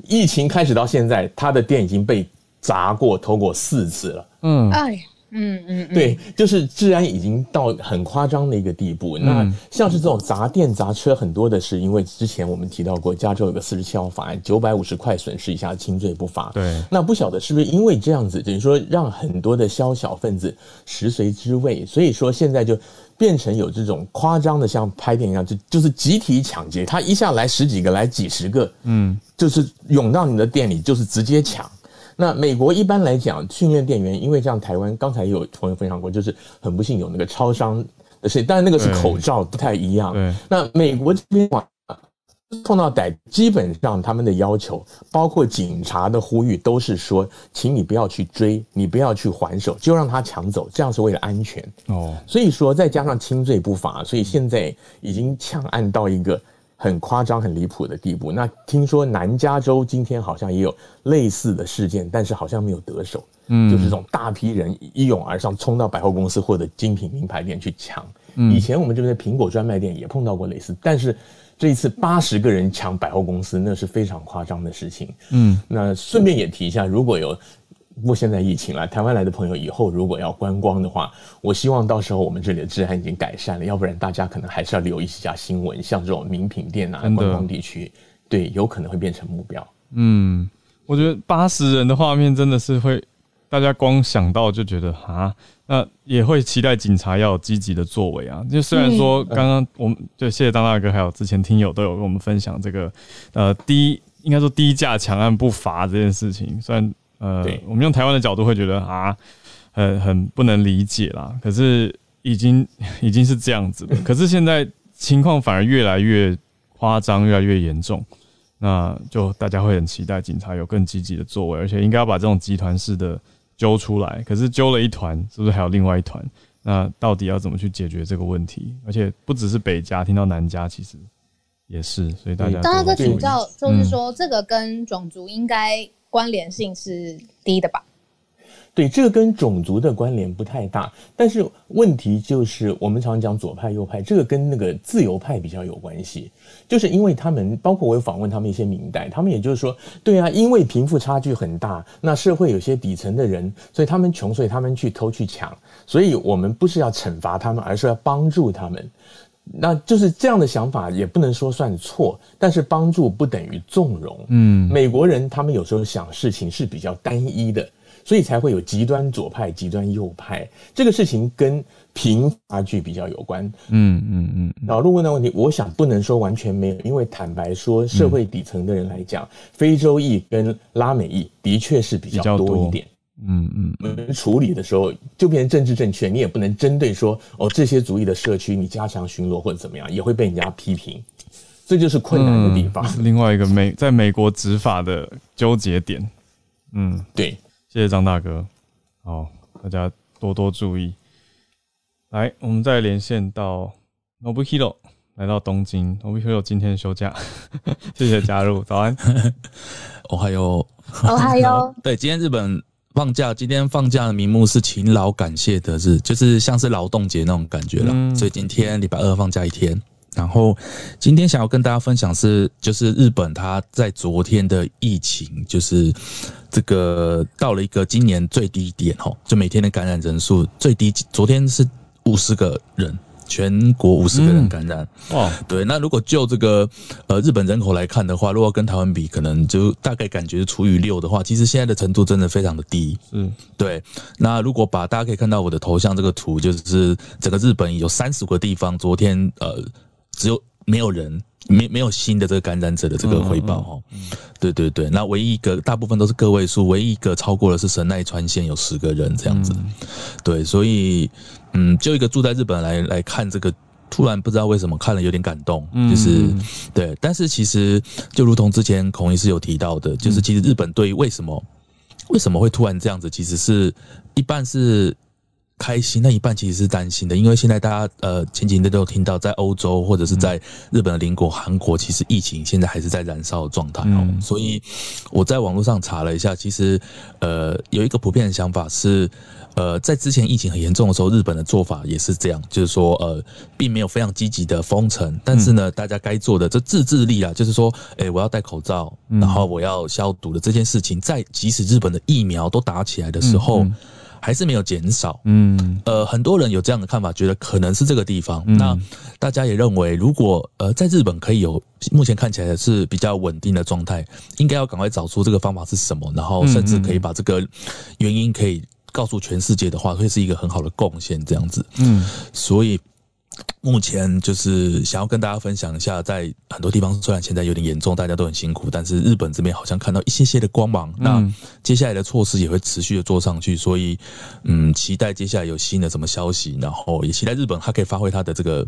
疫情开始到现在，他的店已经被砸过、偷过四次了。嗯，哎。嗯嗯，对，就是治安已经到很夸张的一个地步。那像是这种砸店砸车，很多的是因为之前我们提到过，加州有个四十七号法案，九百五十块损失以下轻罪不罚。对，那不晓得是不是因为这样子，等于说让很多的宵小分子食髓知味，所以说现在就变成有这种夸张的，像拍电影一样，就就是集体抢劫，他一下来十几个，来几十个，嗯，就是涌到你的店里，就是直接抢。那美国一般来讲，训练店员，因为像台湾刚才有朋友分享过，就是很不幸有那个超商的事情，但是那个是口罩不太一样。那美国这边碰到歹，基本上他们的要求，包括警察的呼吁，都是说，请你不要去追，你不要去还手，就让他抢走，这样是为了安全。哦，所以说再加上轻罪不罚，所以现在已经呛案到一个。很夸张、很离谱的地步。那听说南加州今天好像也有类似的事件，但是好像没有得手。嗯，就是这种大批人一拥而上，冲到百货公司或者精品名牌店去抢。以前我们这边的苹果专卖店也碰到过类似，但是这一次八十个人抢百货公司，那是非常夸张的事情。嗯，那顺便也提一下，如果有。不过现在疫情了，台湾来的朋友以后如果要观光的话，我希望到时候我们这里的治安已经改善了，要不然大家可能还是要留意一下新闻，像这种名品店啊、观光地区，对，有可能会变成目标。嗯，我觉得八十人的画面真的是会，大家光想到就觉得啊，那也会期待警察要有积极的作为啊。就虽然说刚刚我们就谢谢张大哥，还有之前听友都有跟我们分享这个呃低应该说低价强案不罚这件事情，虽然。呃，我们用台湾的角度会觉得啊，很很不能理解啦。可是已经 已经是这样子了。可是现在情况反而越来越夸张，越来越严重。那就大家会很期待警察有更积极的作为，而且应该要把这种集团式的揪出来。可是揪了一团，是不是还有另外一团？那到底要怎么去解决这个问题？而且不只是北家，听到南家其实也是，所以大家大家在请教，就是说这个跟种族应该关联性是低的吧？对，这个跟种族的关联不太大，但是问题就是我们常讲左派右派，这个跟那个自由派比较有关系，就是因为他们包括我有访问他们一些明代，他们也就是说，对啊，因为贫富差距很大，那社会有些底层的人，所以他们穷，所以他们去偷去抢，所以我们不是要惩罚他们，而是要帮助他们，那就是这样的想法也不能说算错，但是帮助不等于纵容。嗯，美国人他们有时候想事情是比较单一的。所以才会有极端左派、极端右派，这个事情跟贫差距比较有关。嗯嗯嗯。老陆问的问题，我想不能说完全没有，因为坦白说，社会底层的人来讲，非洲裔跟拉美裔的确是比较多一点。嗯嗯。我们处理的时候就变成政治正确，你也不能针对说哦这些族裔的社区，你加强巡逻或者怎么样，也会被人家批评，这就是困难的地方。另外一个美 在美国执法的纠结点。嗯，对。谢谢张大哥，好，大家多多注意。来，我们再连线到 Nobuhiro，来到东京。Nobuhiro 今天休假，谢谢加入。早安，我 还有，我还有。对，今天日本放假，今天放假的名目是勤劳感谢的日，就是像是劳动节那种感觉了。所以今天礼拜二放假一天。然后今天想要跟大家分享是，就是日本它在昨天的疫情，就是这个到了一个今年最低点哦，就每天的感染人数最低，昨天是五十个人，全国五十个人感染。哦，对，那如果就这个呃日本人口来看的话，如果跟台湾比，可能就大概感觉除以六的话，其实现在的程度真的非常的低。嗯，对。那如果把大家可以看到我的头像这个图，就是整个日本有三十个地方，昨天呃。只有没有人，没没有新的这个感染者的这个回报哈，对对对，那唯一一个大部分都是个位数，唯一一个超过的是神奈川县有十个人这样子，对，所以嗯，就一个住在日本来来看这个，突然不知道为什么看了有点感动，就是对，但是其实就如同之前孔医师有提到的，就是其实日本对于为什么为什么会突然这样子，其实是一半是。开心那一半其实是担心的，因为现在大家呃前几天都有听到，在欧洲或者是在日本的邻国韩国，其实疫情现在还是在燃烧的状态哦。所以我在网络上查了一下，其实呃有一个普遍的想法是，呃在之前疫情很严重的时候，日本的做法也是这样，就是说呃并没有非常积极的封城，但是呢大家该做的这自制力啊，就是说哎我要戴口罩，然后我要消毒的这件事情，在即使日本的疫苗都打起来的时候。还是没有减少，嗯，呃，很多人有这样的看法，觉得可能是这个地方。那大家也认为，如果呃在日本可以有目前看起来是比较稳定的状态，应该要赶快找出这个方法是什么，然后甚至可以把这个原因可以告诉全世界的话，会是一个很好的贡献，这样子。嗯，所以。目前就是想要跟大家分享一下，在很多地方虽然现在有点严重，大家都很辛苦，但是日本这边好像看到一些些的光芒。那接下来的措施也会持续的做上去，所以嗯，期待接下来有新的什么消息，然后也期待日本它可以发挥它的这个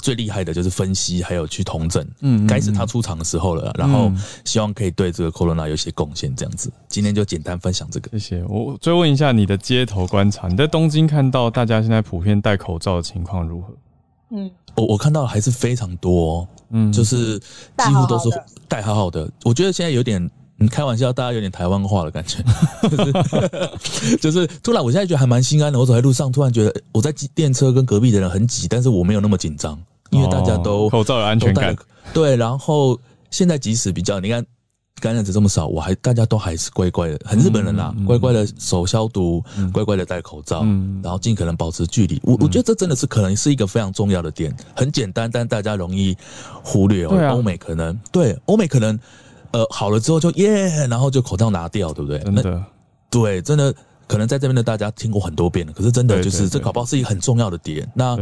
最厉害的就是分析，还有去同整。嗯，该是他出场的时候了。然后希望可以对这个 Corona 有些贡献，这样子。今天就简单分享这个。谢谢。我追问一下你的街头观察，你在东京看到大家现在普遍戴口罩的情况如何？嗯，我我看到还是非常多，哦嗯，就是几乎都是戴好好的。我觉得现在有点，你开玩笑，大家有点台湾话的感觉，就是 就是突然，我现在觉得还蛮心安的。我走在路上，突然觉得我在电车跟隔壁的人很挤，但是我没有那么紧张，因为大家都口罩有安全感。对，然后现在即使比较，你看。感染者这么少，我还大家都还是乖乖的，很日本人啦，乖乖的手消毒，乖乖的戴口罩，然后尽可能保持距离。我我觉得这真的是可能是一个非常重要的点，很简单，但大家容易忽略哦。欧美可能对欧美可能呃好了之后就耶，然后就口罩拿掉，对不对？真的对，真的可能在这边的大家听过很多遍了，可是真的就是这搞不好是一个很重要的点。那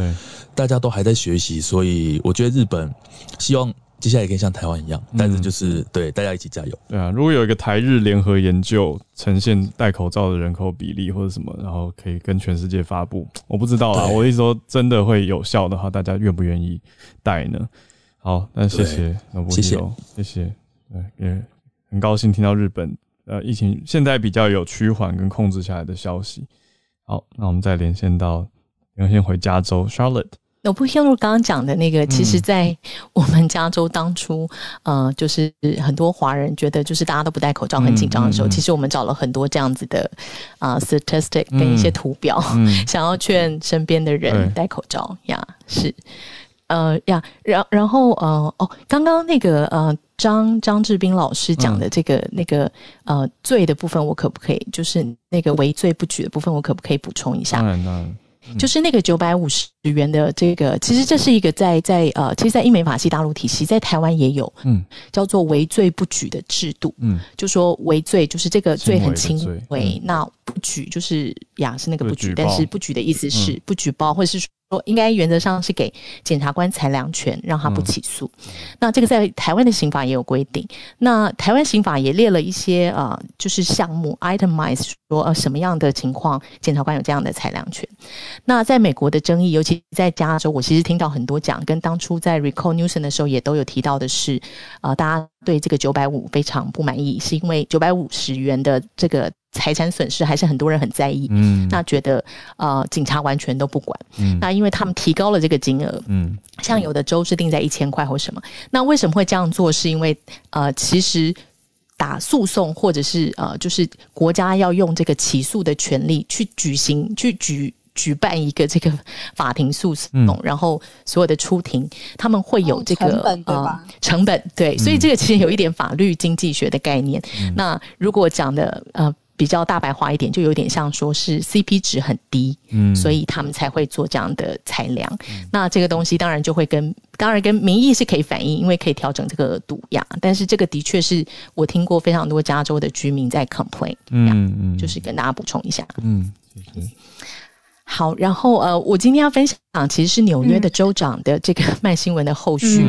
大家都还在学习，所以我觉得日本希望。接下来也可以像台湾一样，但是就是对大家一起加油。对啊，如果有一个台日联合研究呈现戴口罩的人口比例或者什么，然后可以跟全世界发布，我不知道啊。我意思说，真的会有效的话，大家愿不愿意戴呢？好，那谢谢，那不谢谢，谢谢。对，也很高兴听到日本呃疫情现在比较有趋缓跟控制下来的消息。好，那我们再连线到连线回加州 Charlotte。我不陷入刚刚讲的那个，其实，在我们加州当初，呃，就是很多华人觉得，就是大家都不戴口罩很紧张的时候，其实我们找了很多这样子的啊 statistic 跟一些图表，想要劝身边的人戴口罩呀，是，呃呀，然然后呃哦，刚刚那个呃张张志斌老师讲的这个那个呃罪的部分，我可不可以就是那个为罪不举的部分，我可不可以补充一下？就是那个九百五十元的这个，其实这是一个在在呃，其实，在英美法系大陆体系，在台湾也有，嗯，叫做为罪不举的制度，嗯，就说为罪就是这个罪很轻微，那不举就是呀是那个不举，但是不举的意思是不举报，或者是。应该原则上是给检察官裁量权，让他不起诉。那这个在台湾的刑法也有规定。那台湾刑法也列了一些呃，就是项目 itemize 说呃什么样的情况检察官有这样的裁量权。那在美国的争议，尤其在加州，我其实听到很多讲，跟当初在 recall Newson 的时候也都有提到的是，呃，大家对这个九百五非常不满意，是因为九百五十元的这个。财产损失还是很多人很在意，嗯，那觉得呃警察完全都不管，嗯，那因为他们提高了这个金额，嗯，像有的州是定在一千块或什么，那为什么会这样做？是因为呃其实打诉讼或者是呃就是国家要用这个起诉的权利去举行去举举办一个这个法庭诉讼，然后所有的出庭他们会有这个成本对吧？成本对，所以这个其实有一点法律经济学的概念。那如果讲的呃。比较大白话一点，就有点像说是 CP 值很低，嗯，所以他们才会做这样的裁量。那这个东西当然就会跟当然跟民意是可以反映，因为可以调整这个额度呀。但是这个的确是我听过非常多加州的居民在 complain，嗯嗯，就是跟大家补充一下，嗯，谢谢。好，然后呃，我今天要分享其实是纽约的州长的这个 慢新闻的后续。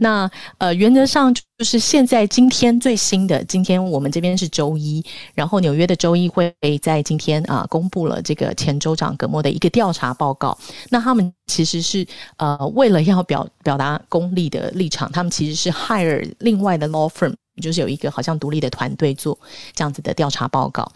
那呃，原则上就是现在今天最新的，今天我们这边是周一，然后纽约的周一会在今天啊公布了这个前州长葛莫的一个调查报告。那他们其实是呃为了要表表达公立的立场，他们其实是 hire 另外的 law firm，就是有一个好像独立的团队做这样子的调查报告。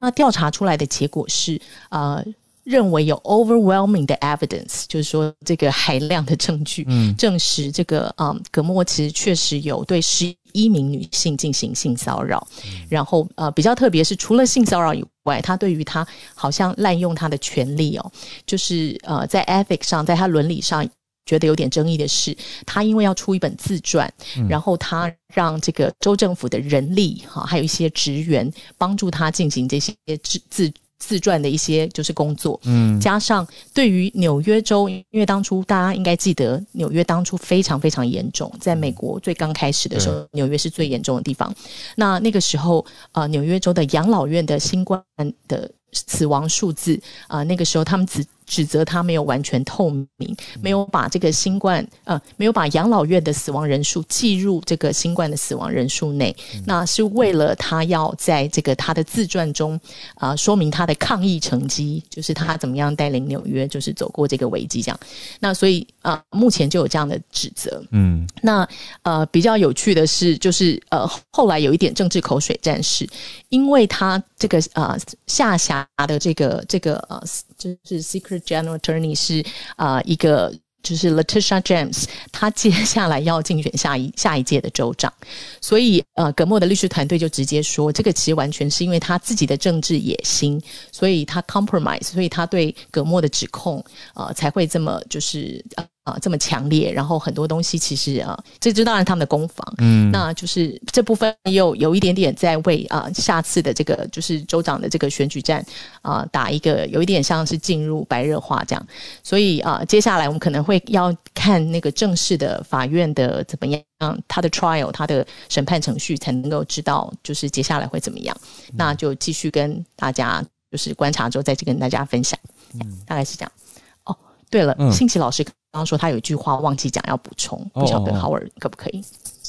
那调查出来的结果是呃。认为有 overwhelming 的 evidence，就是说这个海量的证据嗯。证实这个啊，葛莫其实确实有对十一名女性进行性骚扰，然后呃比较特别是除了性骚扰以外，他对于他好像滥用他的权利哦，就是呃在 ethics 上，在他伦理上觉得有点争议的是，他因为要出一本自传，然后他让这个州政府的人力哈，还有一些职员帮助他进行这些自自。自传的一些就是工作，嗯，加上对于纽约州，因为当初大家应该记得，纽约当初非常非常严重，在美国最刚开始的时候，纽约是最严重的地方。那那个时候，呃，纽约州的养老院的新冠的死亡数字，啊，那个时候他们只。指责他没有完全透明，没有把这个新冠呃，没有把养老院的死亡人数计入这个新冠的死亡人数内。那是为了他要在这个他的自传中啊，说明他的抗疫成绩，就是他怎么样带领纽约，就是走过这个危机这样。那所以啊，目前就有这样的指责。嗯，那呃，比较有趣的是，就是呃，后来有一点政治口水战士，因为他这个呃下辖的这个这个呃。就是 Secret General Attorney 是啊一个就是 Latisha James，他接下来要竞选下一下一届的州长，所以呃葛莫的律师团队就直接说，这个其实完全是因为他自己的政治野心，所以他 compromise，所以他对葛莫的指控呃才会这么就是呃呃。啊，这么强烈，然后很多东西其实啊，这这当然他们的攻防，嗯，那就是这部分又有一点点在为啊下次的这个就是州长的这个选举战啊打一个有一点像是进入白热化这样，所以啊接下来我们可能会要看那个正式的法院的怎么样，他的 trial 他的审判程序才能够知道就是接下来会怎么样，那就继续跟大家就是观察之后再去跟大家分享，嗯。大概是这样。哦，对了，信奇老师。刚刚说他有一句话忘记讲，要补充，不晓得好尔可不可以？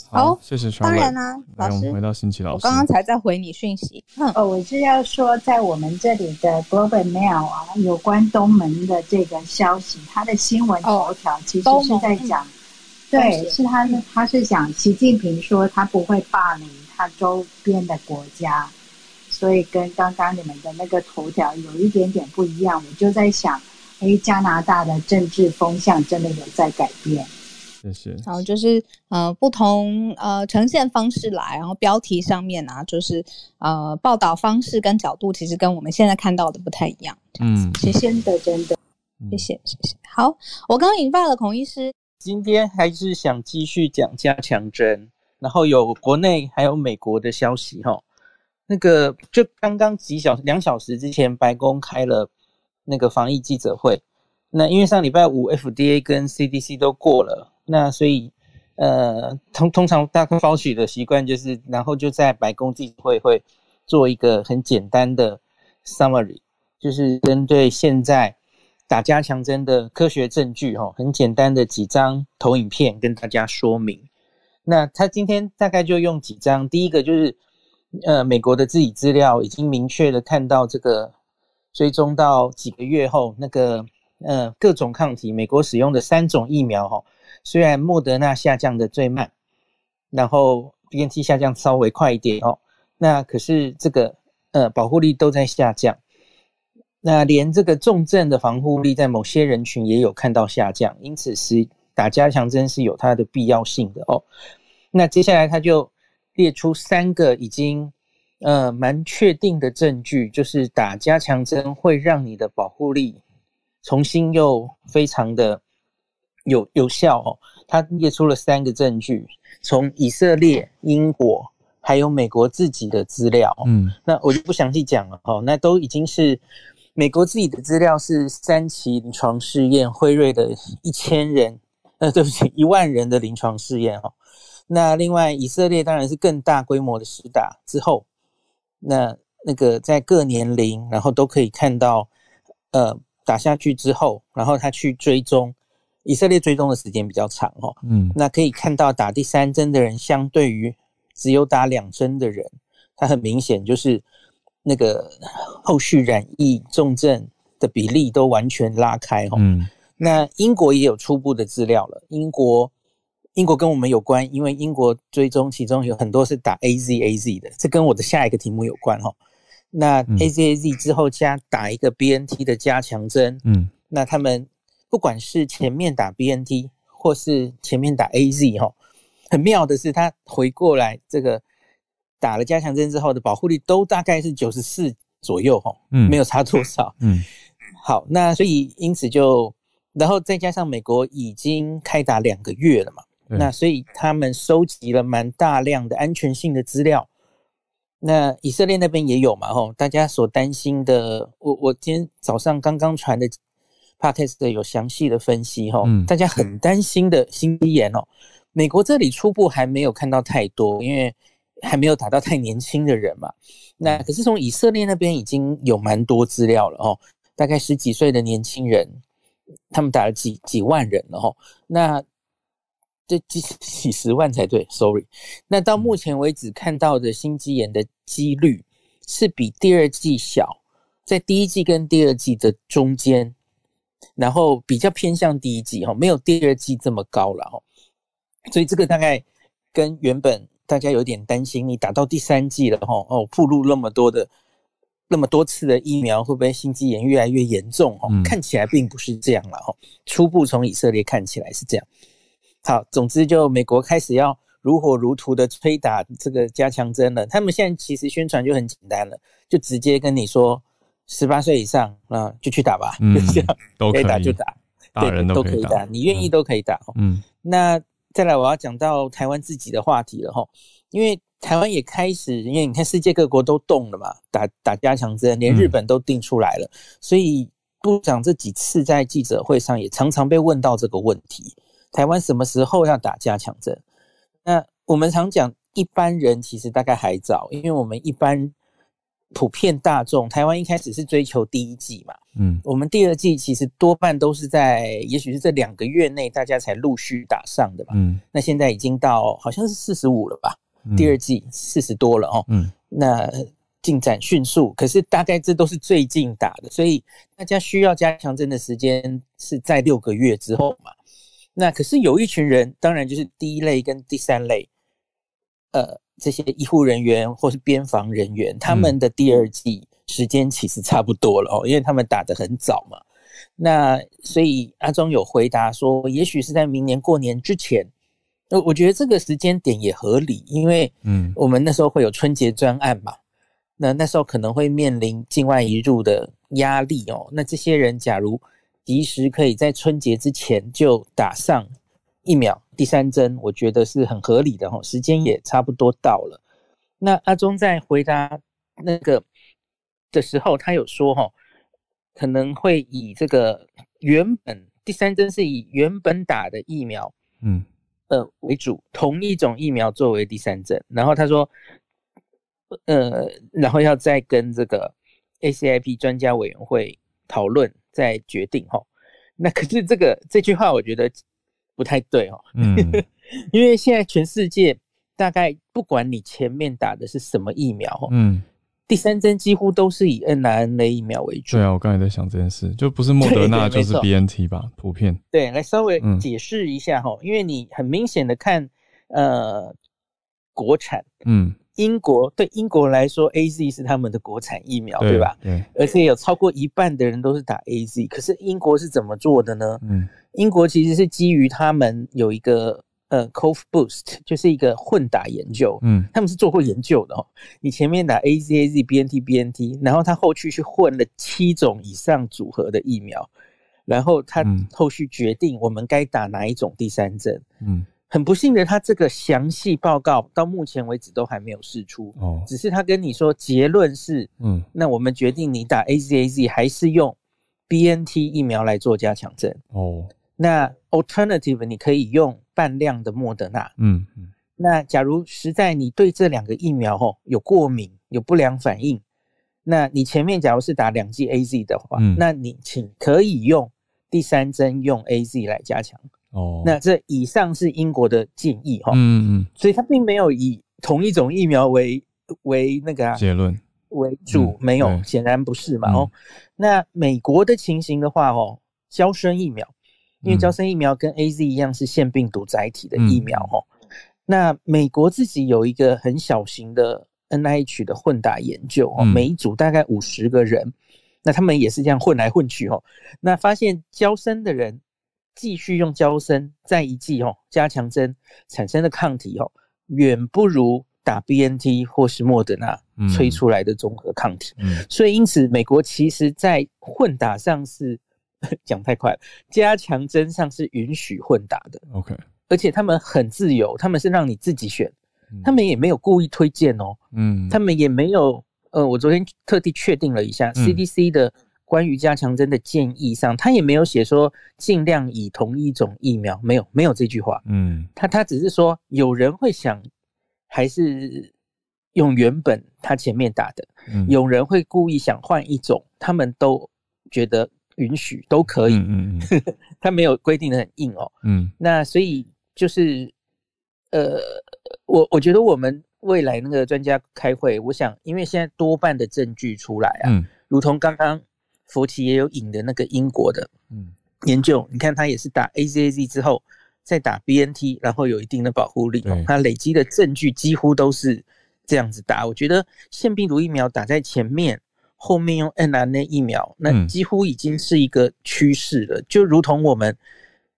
好，谢谢。当然啦，老师回到新奇老师，我刚刚才在回你讯息。哦，我是要说，在我们这里的 Global Mail 啊，有关东门的这个消息，它的新闻头条其实是在讲，对，是他，他是讲习近平说他不会霸凌他周边的国家，所以跟刚刚你们的那个头条有一点点不一样。我就在想。哎，加拿大的政治风向真的有在改变。谢谢。然后就是呃，不同呃呈现方式来，然后标题上面啊，就是呃报道方式跟角度，其实跟我们现在看到的不太一样。嗯，谢谢的，真的，谢谢谢谢。好，我刚刚引发了孔医师。今天还是想继续讲加强针，然后有国内还有美国的消息哈。那个就刚刚几小两小时之前，白宫开了那个防疫记者会。那因为上礼拜五 FDA 跟 CDC 都过了，那所以呃通通常大家发起的习惯就是，然后就在白宫记者会会做一个很简单的 summary，就是针对现在。打加强针的科学证据，哈，很简单的几张投影片跟大家说明。那他今天大概就用几张，第一个就是，呃，美国的自己资料已经明确的看到这个追踪到几个月后，那个呃各种抗体，美国使用的三种疫苗，哈，虽然莫德纳下降的最慢，然后 B N T 下降稍微快一点哦，那可是这个呃保护力都在下降。那连这个重症的防护力在某些人群也有看到下降，因此是打加强针是有它的必要性的哦。那接下来他就列出三个已经呃蛮确定的证据，就是打加强针会让你的保护力重新又非常的有有效哦。他列出了三个证据，从以色列、英国还有美国自己的资料，嗯，那我就不详细讲了哦。那都已经是。美国自己的资料是三期临床试验，辉瑞的一千人，呃，对不起，一万人的临床试验哈。那另外以色列当然是更大规模的实打之后，那那个在各年龄，然后都可以看到，呃，打下去之后，然后他去追踪，以色列追踪的时间比较长哦，嗯，那可以看到打第三针的人，相对于只有打两针的人，他很明显就是。那个后续染疫重症的比例都完全拉开哈，嗯，那英国也有初步的资料了。英国，英国跟我们有关，因为英国追踪其中有很多是打 A Z A Z 的，这跟我的下一个题目有关哈。那 A Z A Z 之后加打一个 B N T 的加强针，嗯，那他们不管是前面打 B N T 或是前面打 A Z 哈，很妙的是他回过来这个。打了加强针之后的保护力都大概是九十四左右哈，嗯，没有差多少，嗯，好，那所以因此就，然后再加上美国已经开打两个月了嘛，那所以他们收集了蛮大量的安全性的资料，那以色列那边也有嘛，吼，大家所担心的，我我今天早上刚刚传的 podcast 有详细的分析哈，大家很担心的心肌炎哦，美国这里初步还没有看到太多，因为。还没有打到太年轻的人嘛？那可是从以色列那边已经有蛮多资料了哦，大概十几岁的年轻人，他们打了几几万人了哦。那这几几十万才对，sorry。那到目前为止看到的心肌炎的几率是比第二季小，在第一季跟第二季的中间，然后比较偏向第一季哈，没有第二季这么高了哈。所以这个大概跟原本。大家有点担心，你打到第三季了，吼哦，铺路那么多的那么多次的疫苗，会不会心肌炎越来越严重？哦，看起来并不是这样了，哈。初步从以色列看起来是这样。好，总之就美国开始要如火如荼的催打这个加强针了。他们现在其实宣传就很简单了，就直接跟你说，十八岁以上啊就去打吧，就 这样，可以打就打，大人都可以打，你愿意都可以打。嗯，那。再来，我要讲到台湾自己的话题了哈，因为台湾也开始，因为你看世界各国都动了嘛，打打加强针，连日本都定出来了，所以部长这几次在记者会上也常常被问到这个问题：台湾什么时候要打加强针？那我们常讲，一般人其实大概还早，因为我们一般。普遍大众，台湾一开始是追求第一季嘛，嗯，我们第二季其实多半都是在，也许是这两个月内大家才陆续打上的吧，嗯，那现在已经到好像是四十五了吧，第二季四十多了哦，嗯，那进展迅速，可是大概这都是最近打的，所以大家需要加强针的时间是在六个月之后嘛，那可是有一群人，当然就是第一类跟第三类，呃。这些医护人员或是边防人员，他们的第二季时间其实差不多了哦，因为他们打得很早嘛。那所以阿忠有回答说，也许是在明年过年之前。我我觉得这个时间点也合理，因为嗯，我们那时候会有春节专案嘛，那那时候可能会面临境外移入的压力哦。那这些人假如及时可以在春节之前就打上疫苗第三针，我觉得是很合理的哈。时间也差不多到了。那阿忠在回答那个的时候，他有说哈，可能会以这个原本第三针是以原本打的疫苗，嗯。呃，为主，同一种疫苗作为第三针，然后他说，呃，然后要再跟这个 ACIP 专家委员会讨论，再决定哈。那可是这个这句话，我觉得不太对哦。嗯，因为现在全世界大概不管你前面打的是什么疫苗，嗯。第三针几乎都是以 n r n a 疫苗为主。对啊，我刚才在想这件事，就不是莫德纳就是 BNT 吧，普遍。对，来稍微解释一下哈，因为你很明显的看，呃，国产，嗯，英国对英国来说，AZ 是他们的国产疫苗，对吧？对。而且有超过一半的人都是打 AZ，可是英国是怎么做的呢？嗯，英国其实是基于他们有一个。呃 c o v Boost 就是一个混打研究，嗯，他们是做过研究的哦。你前面打 A Z A Z B N T B N T，然后他后续去混了七种以上组合的疫苗，然后他后续决定我们该打哪一种第三针。嗯，很不幸的，他这个详细报告到目前为止都还没有释出，哦，只是他跟你说结论是，嗯，那我们决定你打 A Z A Z 还是用 B N T 疫苗来做加强针。哦，那 Alternative 你可以用。半量的莫德纳，嗯嗯，那假如实在你对这两个疫苗吼有过敏、有不良反应，那你前面假如是打两剂 A Z 的话，那你请可以用第三针用 A Z 来加强。哦，那这以上是英国的建议哈，嗯嗯，所以他并没有以同一种疫苗为为那个结论。为主，没有，显然不是嘛哦。那美国的情形的话哦，胶生疫苗。因为胶生疫苗跟 A Z 一样是腺病毒载体的疫苗哈，那美国自己有一个很小型的 N I H 的混打研究哦，每一组大概五十个人，那他们也是这样混来混去哦，那发现胶生的人继续用胶生再一剂哦加强针产生的抗体哦，远不如打 B N T 或是莫德纳催出来的综合抗体，所以因此美国其实在混打上是。讲太快了，加强针上是允许混打的，OK，而且他们很自由，他们是让你自己选，他们也没有故意推荐哦，嗯，他们也没有，呃，我昨天特地确定了一下，CDC 的关于加强针的建议上，他也没有写说尽量以同一种疫苗，没有，没有这句话，嗯，他他只是说有人会想还是用原本他前面打的，嗯。有人会故意想换一种，他们都觉得。允许都可以，嗯嗯，他没有规定的很硬哦，嗯，那所以就是，呃，我我觉得我们未来那个专家开会，我想，因为现在多半的证据出来啊，嗯，如同刚刚佛奇也有引的那个英国的，嗯，研究，你看他也是打 A Z A Z 之后再打 B N T，然后有一定的保护力，他累积的证据几乎都是这样子打，我觉得腺病毒疫苗打在前面。后面用 n r n a 疫苗，那几乎已经是一个趋势了。就如同我们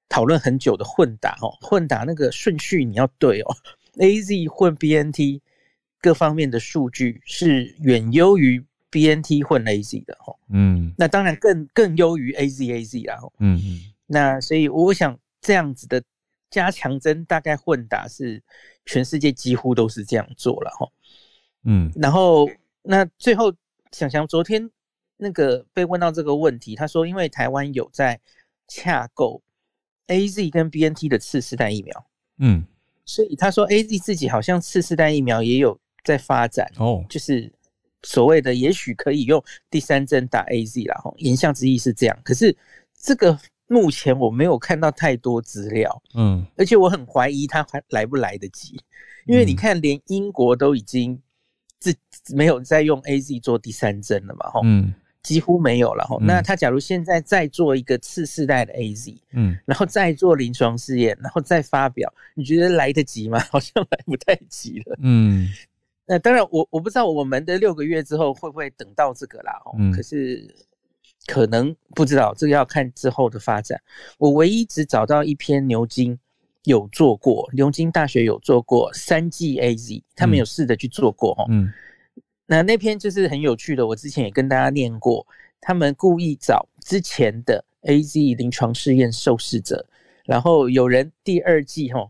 讨论很久的混打哦，混打那个顺序你要对哦。A Z 混 B N T 各方面的数据是远优于 B N T 混 A Z 的哦。嗯，那当然更更优于 A Z A Z 啦。嗯嗯，那所以我想这样子的加强针大概混打是全世界几乎都是这样做了哈。嗯，然后那最后。想想昨天那个被问到这个问题，他说因为台湾有在洽购 A Z 跟 B N T 的次世代疫苗，嗯，所以他说 A Z 自己好像次世代疫苗也有在发展哦，就是所谓的也许可以用第三针打 A Z 啦，哈，言下之意是这样。可是这个目前我没有看到太多资料，嗯，而且我很怀疑它还来不来得及，因为你看连英国都已经。自没有再用 A Z 做第三针了嘛？哈，嗯，几乎没有了哈。那他假如现在再做一个次世代的 A Z，嗯，然后再做临床试验，然后再发表，你觉得来得及吗？好像来不太及了。嗯，那当然，我我不知道我们的六个月之后会不会等到这个啦。哦，可是可能不知道，这个要看之后的发展。我唯一只找到一篇牛津有做过，牛津大学有做过三 G A Z，他们有试着去做过哈。嗯，那那篇就是很有趣的，我之前也跟大家念过，他们故意找之前的 A Z 临床试验受试者，然后有人第二季哈，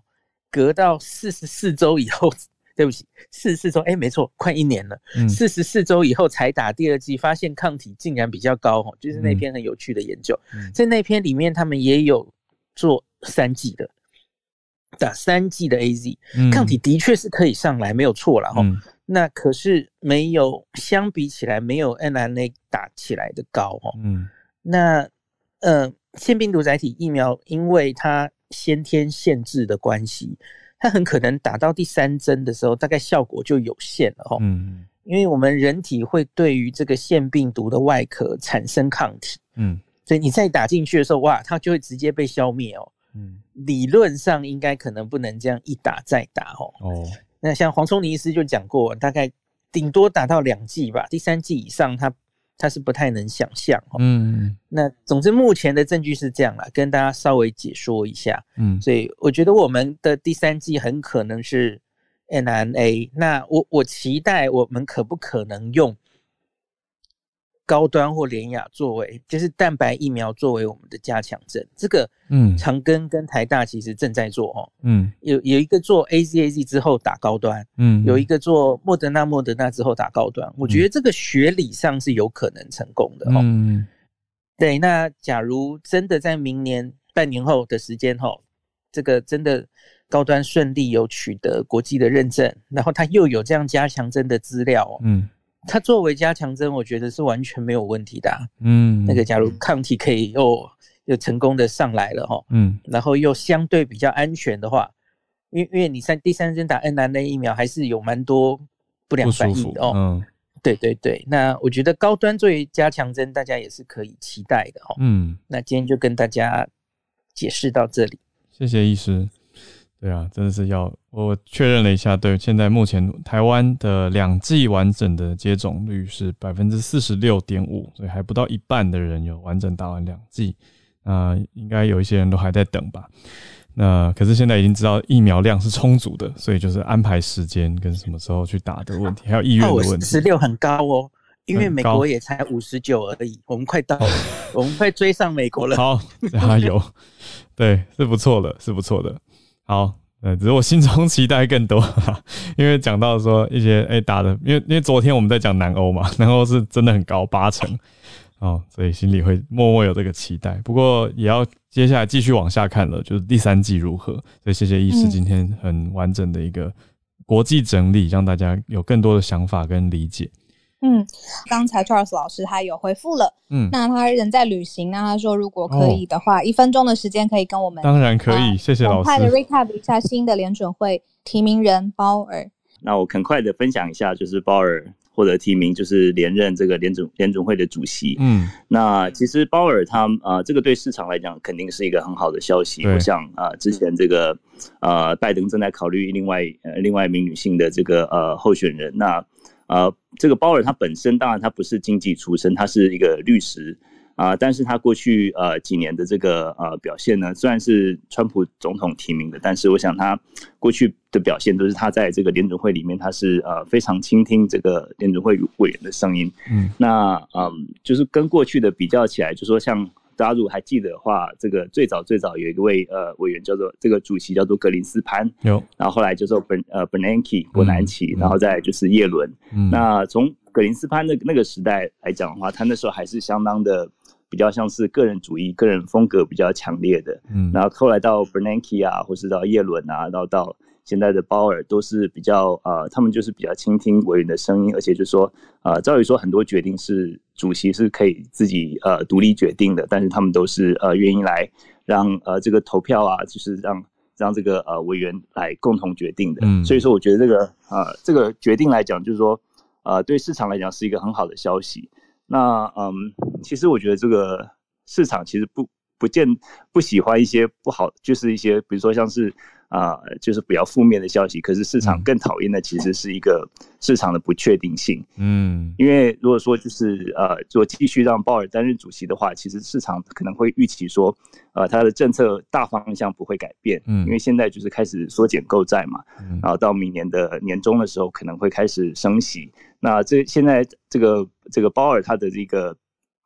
隔到四十四周以后。对不起，四十四周，哎，没错，快一年了。四十四周以后才打第二剂，发现抗体竟然比较高，哦，就是那篇很有趣的研究。在那篇里面，他们也有做三剂的，打三剂的 A Z，抗体的确是可以上来，没有错了哈。那可是没有相比起来，没有 N R A 打起来的高哦。嗯，那呃，腺病毒载体疫苗，因为它先天限制的关系。它很可能打到第三针的时候，大概效果就有限了哈。嗯，因为我们人体会对于这个腺病毒的外壳产生抗体，嗯，所以你再打进去的时候，哇，它就会直接被消灭哦。嗯，理论上应该可能不能这样一打再打哦。哦，那像黄聪尼医师就讲过，大概顶多打到两剂吧，第三剂以上它。他是不太能想象，哦。嗯，那总之目前的证据是这样啦，跟大家稍微解说一下，嗯，所以我觉得我们的第三季很可能是 n n a 那我我期待我们可不可能用。高端或联雅作为，就是蛋白疫苗作为我们的加强针，这个，嗯，长庚跟台大其实正在做哦，嗯，有有一个做 A Z A Z 之后打高端，嗯，有一个做莫德纳莫德纳之后打高端，我觉得这个学理上是有可能成功的哦，嗯，对，那假如真的在明年半年后的时间哈，这个真的高端顺利有取得国际的认证，然后它又有这样加强针的资料，嗯。它作为加强针，我觉得是完全没有问题的。嗯，那个假如抗体可以又又成功的上来了哈，嗯，然后又相对比较安全的话，因因为你三第三针打 N 男的疫苗还是有蛮多不良反应的哦。嗯，对对对，那我觉得高端作为加强针，大家也是可以期待的哈。嗯，那今天就跟大家解释到这里，谢谢医师。对啊，真的是要我确认了一下，对，现在目前台湾的两剂完整的接种率是百分之四十六点五，所以还不到一半的人有完整打完两剂，那应该有一些人都还在等吧。那可是现在已经知道疫苗量是充足的，所以就是安排时间跟什么时候去打的问题，还有意愿的问题。十六很高哦，因为美国也才五十九而已，我们快到，我们快追上美国了。好，加油！对，是不错的，是不错的。好，呃，只是我心中期待更多，哈 哈因为讲到说一些哎打的，因为因为昨天我们在讲南欧嘛，南欧是真的很高八成哦，所以心里会默默有这个期待。不过也要接下来继续往下看了，就是第三季如何。所以谢谢医师今天很完整的一个国际整理，让大家有更多的想法跟理解。嗯，刚才 Charles 老师他有回复了，嗯，那他人在旅行，那他说如果可以的话，一分钟的时间可以跟我们，当然可以，谢谢老师。快的 recap 一下新的联准会提名人鲍尔。那我很快的分享一下，就是鲍尔获得提名，就是连任这个联准联准会的主席。嗯，那其实鲍尔他啊，这个对市场来讲肯定是一个很好的消息。我想啊，之前这个呃，拜登正在考虑另外呃另外一名女性的这个呃候选人，那。呃，这个鲍尔他本身当然他不是经济出身，他是一个律师啊，但是他过去呃几年的这个呃表现呢，虽然是川普总统提名的，但是我想他过去的表现都是他在这个联准会里面，他是呃非常倾听这个联准会委员的声音。嗯，那嗯，就是跟过去的比较起来，就说像。大家如果还记得的话，这个最早最早有一位呃委员叫做这个主席叫做格林斯潘，有，然后后来就是本呃 Bernanke 伯南奇，然后再就是耶伦。那从格林斯潘的那个时代来讲的话，他那时候还是相当的比较像是个人主义、个人风格比较强烈的。嗯，然后后来到 Bernanke 啊，或是到叶伦啊，然后到。现在的鲍尔都是比较呃，他们就是比较倾听委员的声音，而且就说呃，照理说很多决定是主席是可以自己呃独立决定的，但是他们都是呃愿意来让呃这个投票啊，就是让让这个呃委员来共同决定的。嗯，所以说我觉得这个呃这个决定来讲，就是说呃对市场来讲是一个很好的消息。那嗯，其实我觉得这个市场其实不不见不喜欢一些不好，就是一些比如说像是。啊，就是比较负面的消息，可是市场更讨厌的其实是一个市场的不确定性。嗯，因为如果说就是呃，做继续让鲍尔担任主席的话，其实市场可能会预期说，呃，他的政策大方向不会改变。嗯，因为现在就是开始缩减购债嘛，然后到明年的年终的时候可能会开始升息。那这现在这个这个鲍尔他的这个。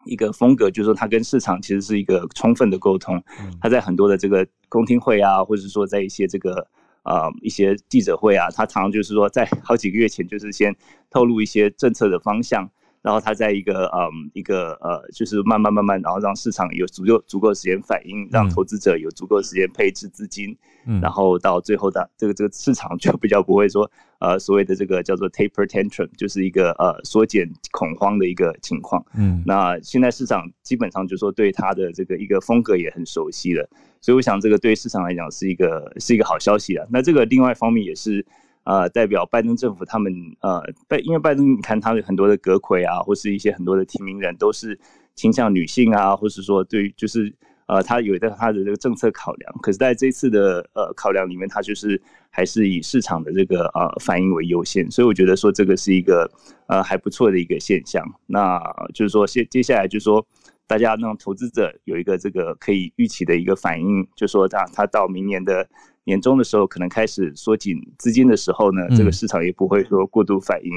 一个风格就是说，他跟市场其实是一个充分的沟通。他在很多的这个公听会啊，或者说在一些这个呃一些记者会啊，他常常就是说，在好几个月前就是先透露一些政策的方向。然后他在一个嗯一个呃，就是慢慢慢慢，然后让市场有足够足够的时间反应，让投资者有足够的时间配置资金，嗯，然后到最后的这个这个市场就比较不会说呃所谓的这个叫做 taper tantrum，就是一个呃缩减恐慌的一个情况，嗯，那现在市场基本上就说对他的这个一个风格也很熟悉了，所以我想这个对市场来讲是一个是一个好消息啊。那这个另外一方面也是。呃，代表拜登政府他们呃，拜因为拜登你看他有很多的阁魁啊，或是一些很多的提名人都是倾向女性啊，或是说对于就是呃，他有的他的这个政策考量，可是在这次的呃考量里面，他就是还是以市场的这个呃反应为优先，所以我觉得说这个是一个呃还不错的一个现象。那就是说接接下来就是说大家让投资者有一个这个可以预期的一个反应，就说他他到明年的。年终的时候，可能开始缩紧资金的时候呢，这个市场也不会说过度反应。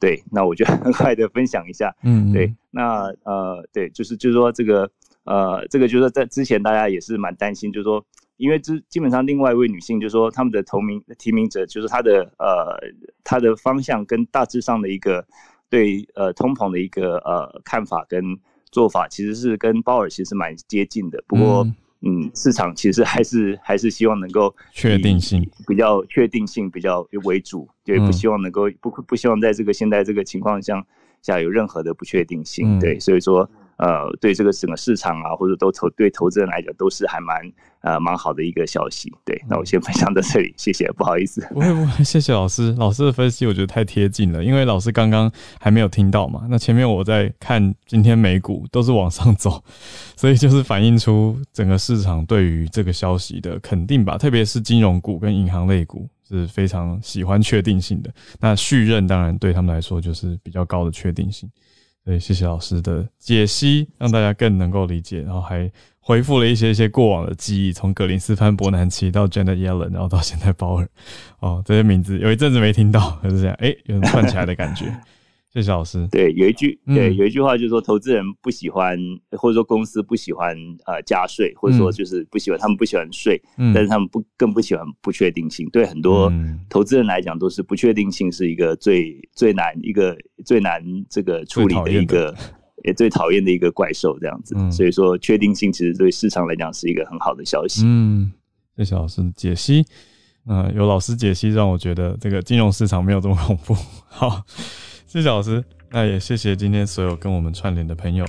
对，那我就 很快的分享一下。嗯，对，那呃，对，就是就是说这个呃，这个就是在之前大家也是蛮担心，就是说，因为之基本上另外一位女性，就是说他们的同名提名者，就是她的呃她的方向跟大致上的一个对呃通膨的一个呃看法跟做法，其实是跟鲍尔其实蛮接近的。不过。嗯，市场其实还是 还是希望能够确定性比较确定性比较为主，对，不希望能够不不希望在这个现在这个情况下下有任何的不确定性，对，所以说。呃，对这个整个市场啊，或者都投对投资人来讲，都是还蛮呃蛮好的一个消息。对，那我先分享到这里，谢谢，不好意思。不会不会，谢谢老师，老师的分析我觉得太贴近了，因为老师刚刚还没有听到嘛。那前面我在看今天美股都是往上走，所以就是反映出整个市场对于这个消息的肯定吧，特别是金融股跟银行类股是非常喜欢确定性的。那续任当然对他们来说就是比较高的确定性。对，谢谢老师的解析，让大家更能够理解，然后还回复了一些一些过往的记忆，从格林斯潘伯南奇到 Janet Yellen，然后到现在鲍尔，哦，这些名字有一阵子没听到，就是这样，哎，有种串起来的感觉。谢谢老师。对，有一句，对，有一句话就是说，投资人不喜欢，或者说公司不喜欢，呃，加税，或者说就是不喜欢，他们不喜欢税，但是他们不更不喜欢不确定性。对很多投资人来讲，都是不确定性是一个最最难一个最难这个处理的一个也最讨厌的一个怪兽这样子。所以说，确定性其实对市场来讲是一个很好的消息。嗯，谢谢老师解析。嗯，有老师解析，让我觉得这个金融市场没有这么恐怖。好。谢谢老师，那也谢谢今天所有跟我们串联的朋友，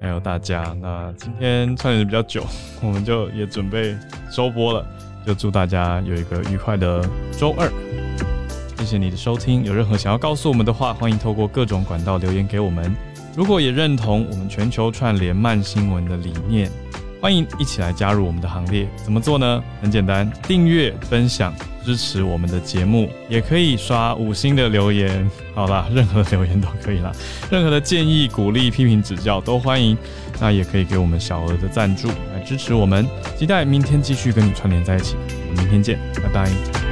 还有大家。那今天串联的比较久，我们就也准备收播了。就祝大家有一个愉快的周二。谢谢你的收听，有任何想要告诉我们的话，欢迎透过各种管道留言给我们。如果也认同我们全球串联慢新闻的理念。欢迎一起来加入我们的行列，怎么做呢？很简单，订阅、分享、支持我们的节目，也可以刷五星的留言。好啦，任何留言都可以啦，任何的建议、鼓励、批评、指教都欢迎。那也可以给我们小额的赞助来支持我们。期待明天继续跟你串联在一起，我们明天见，拜拜。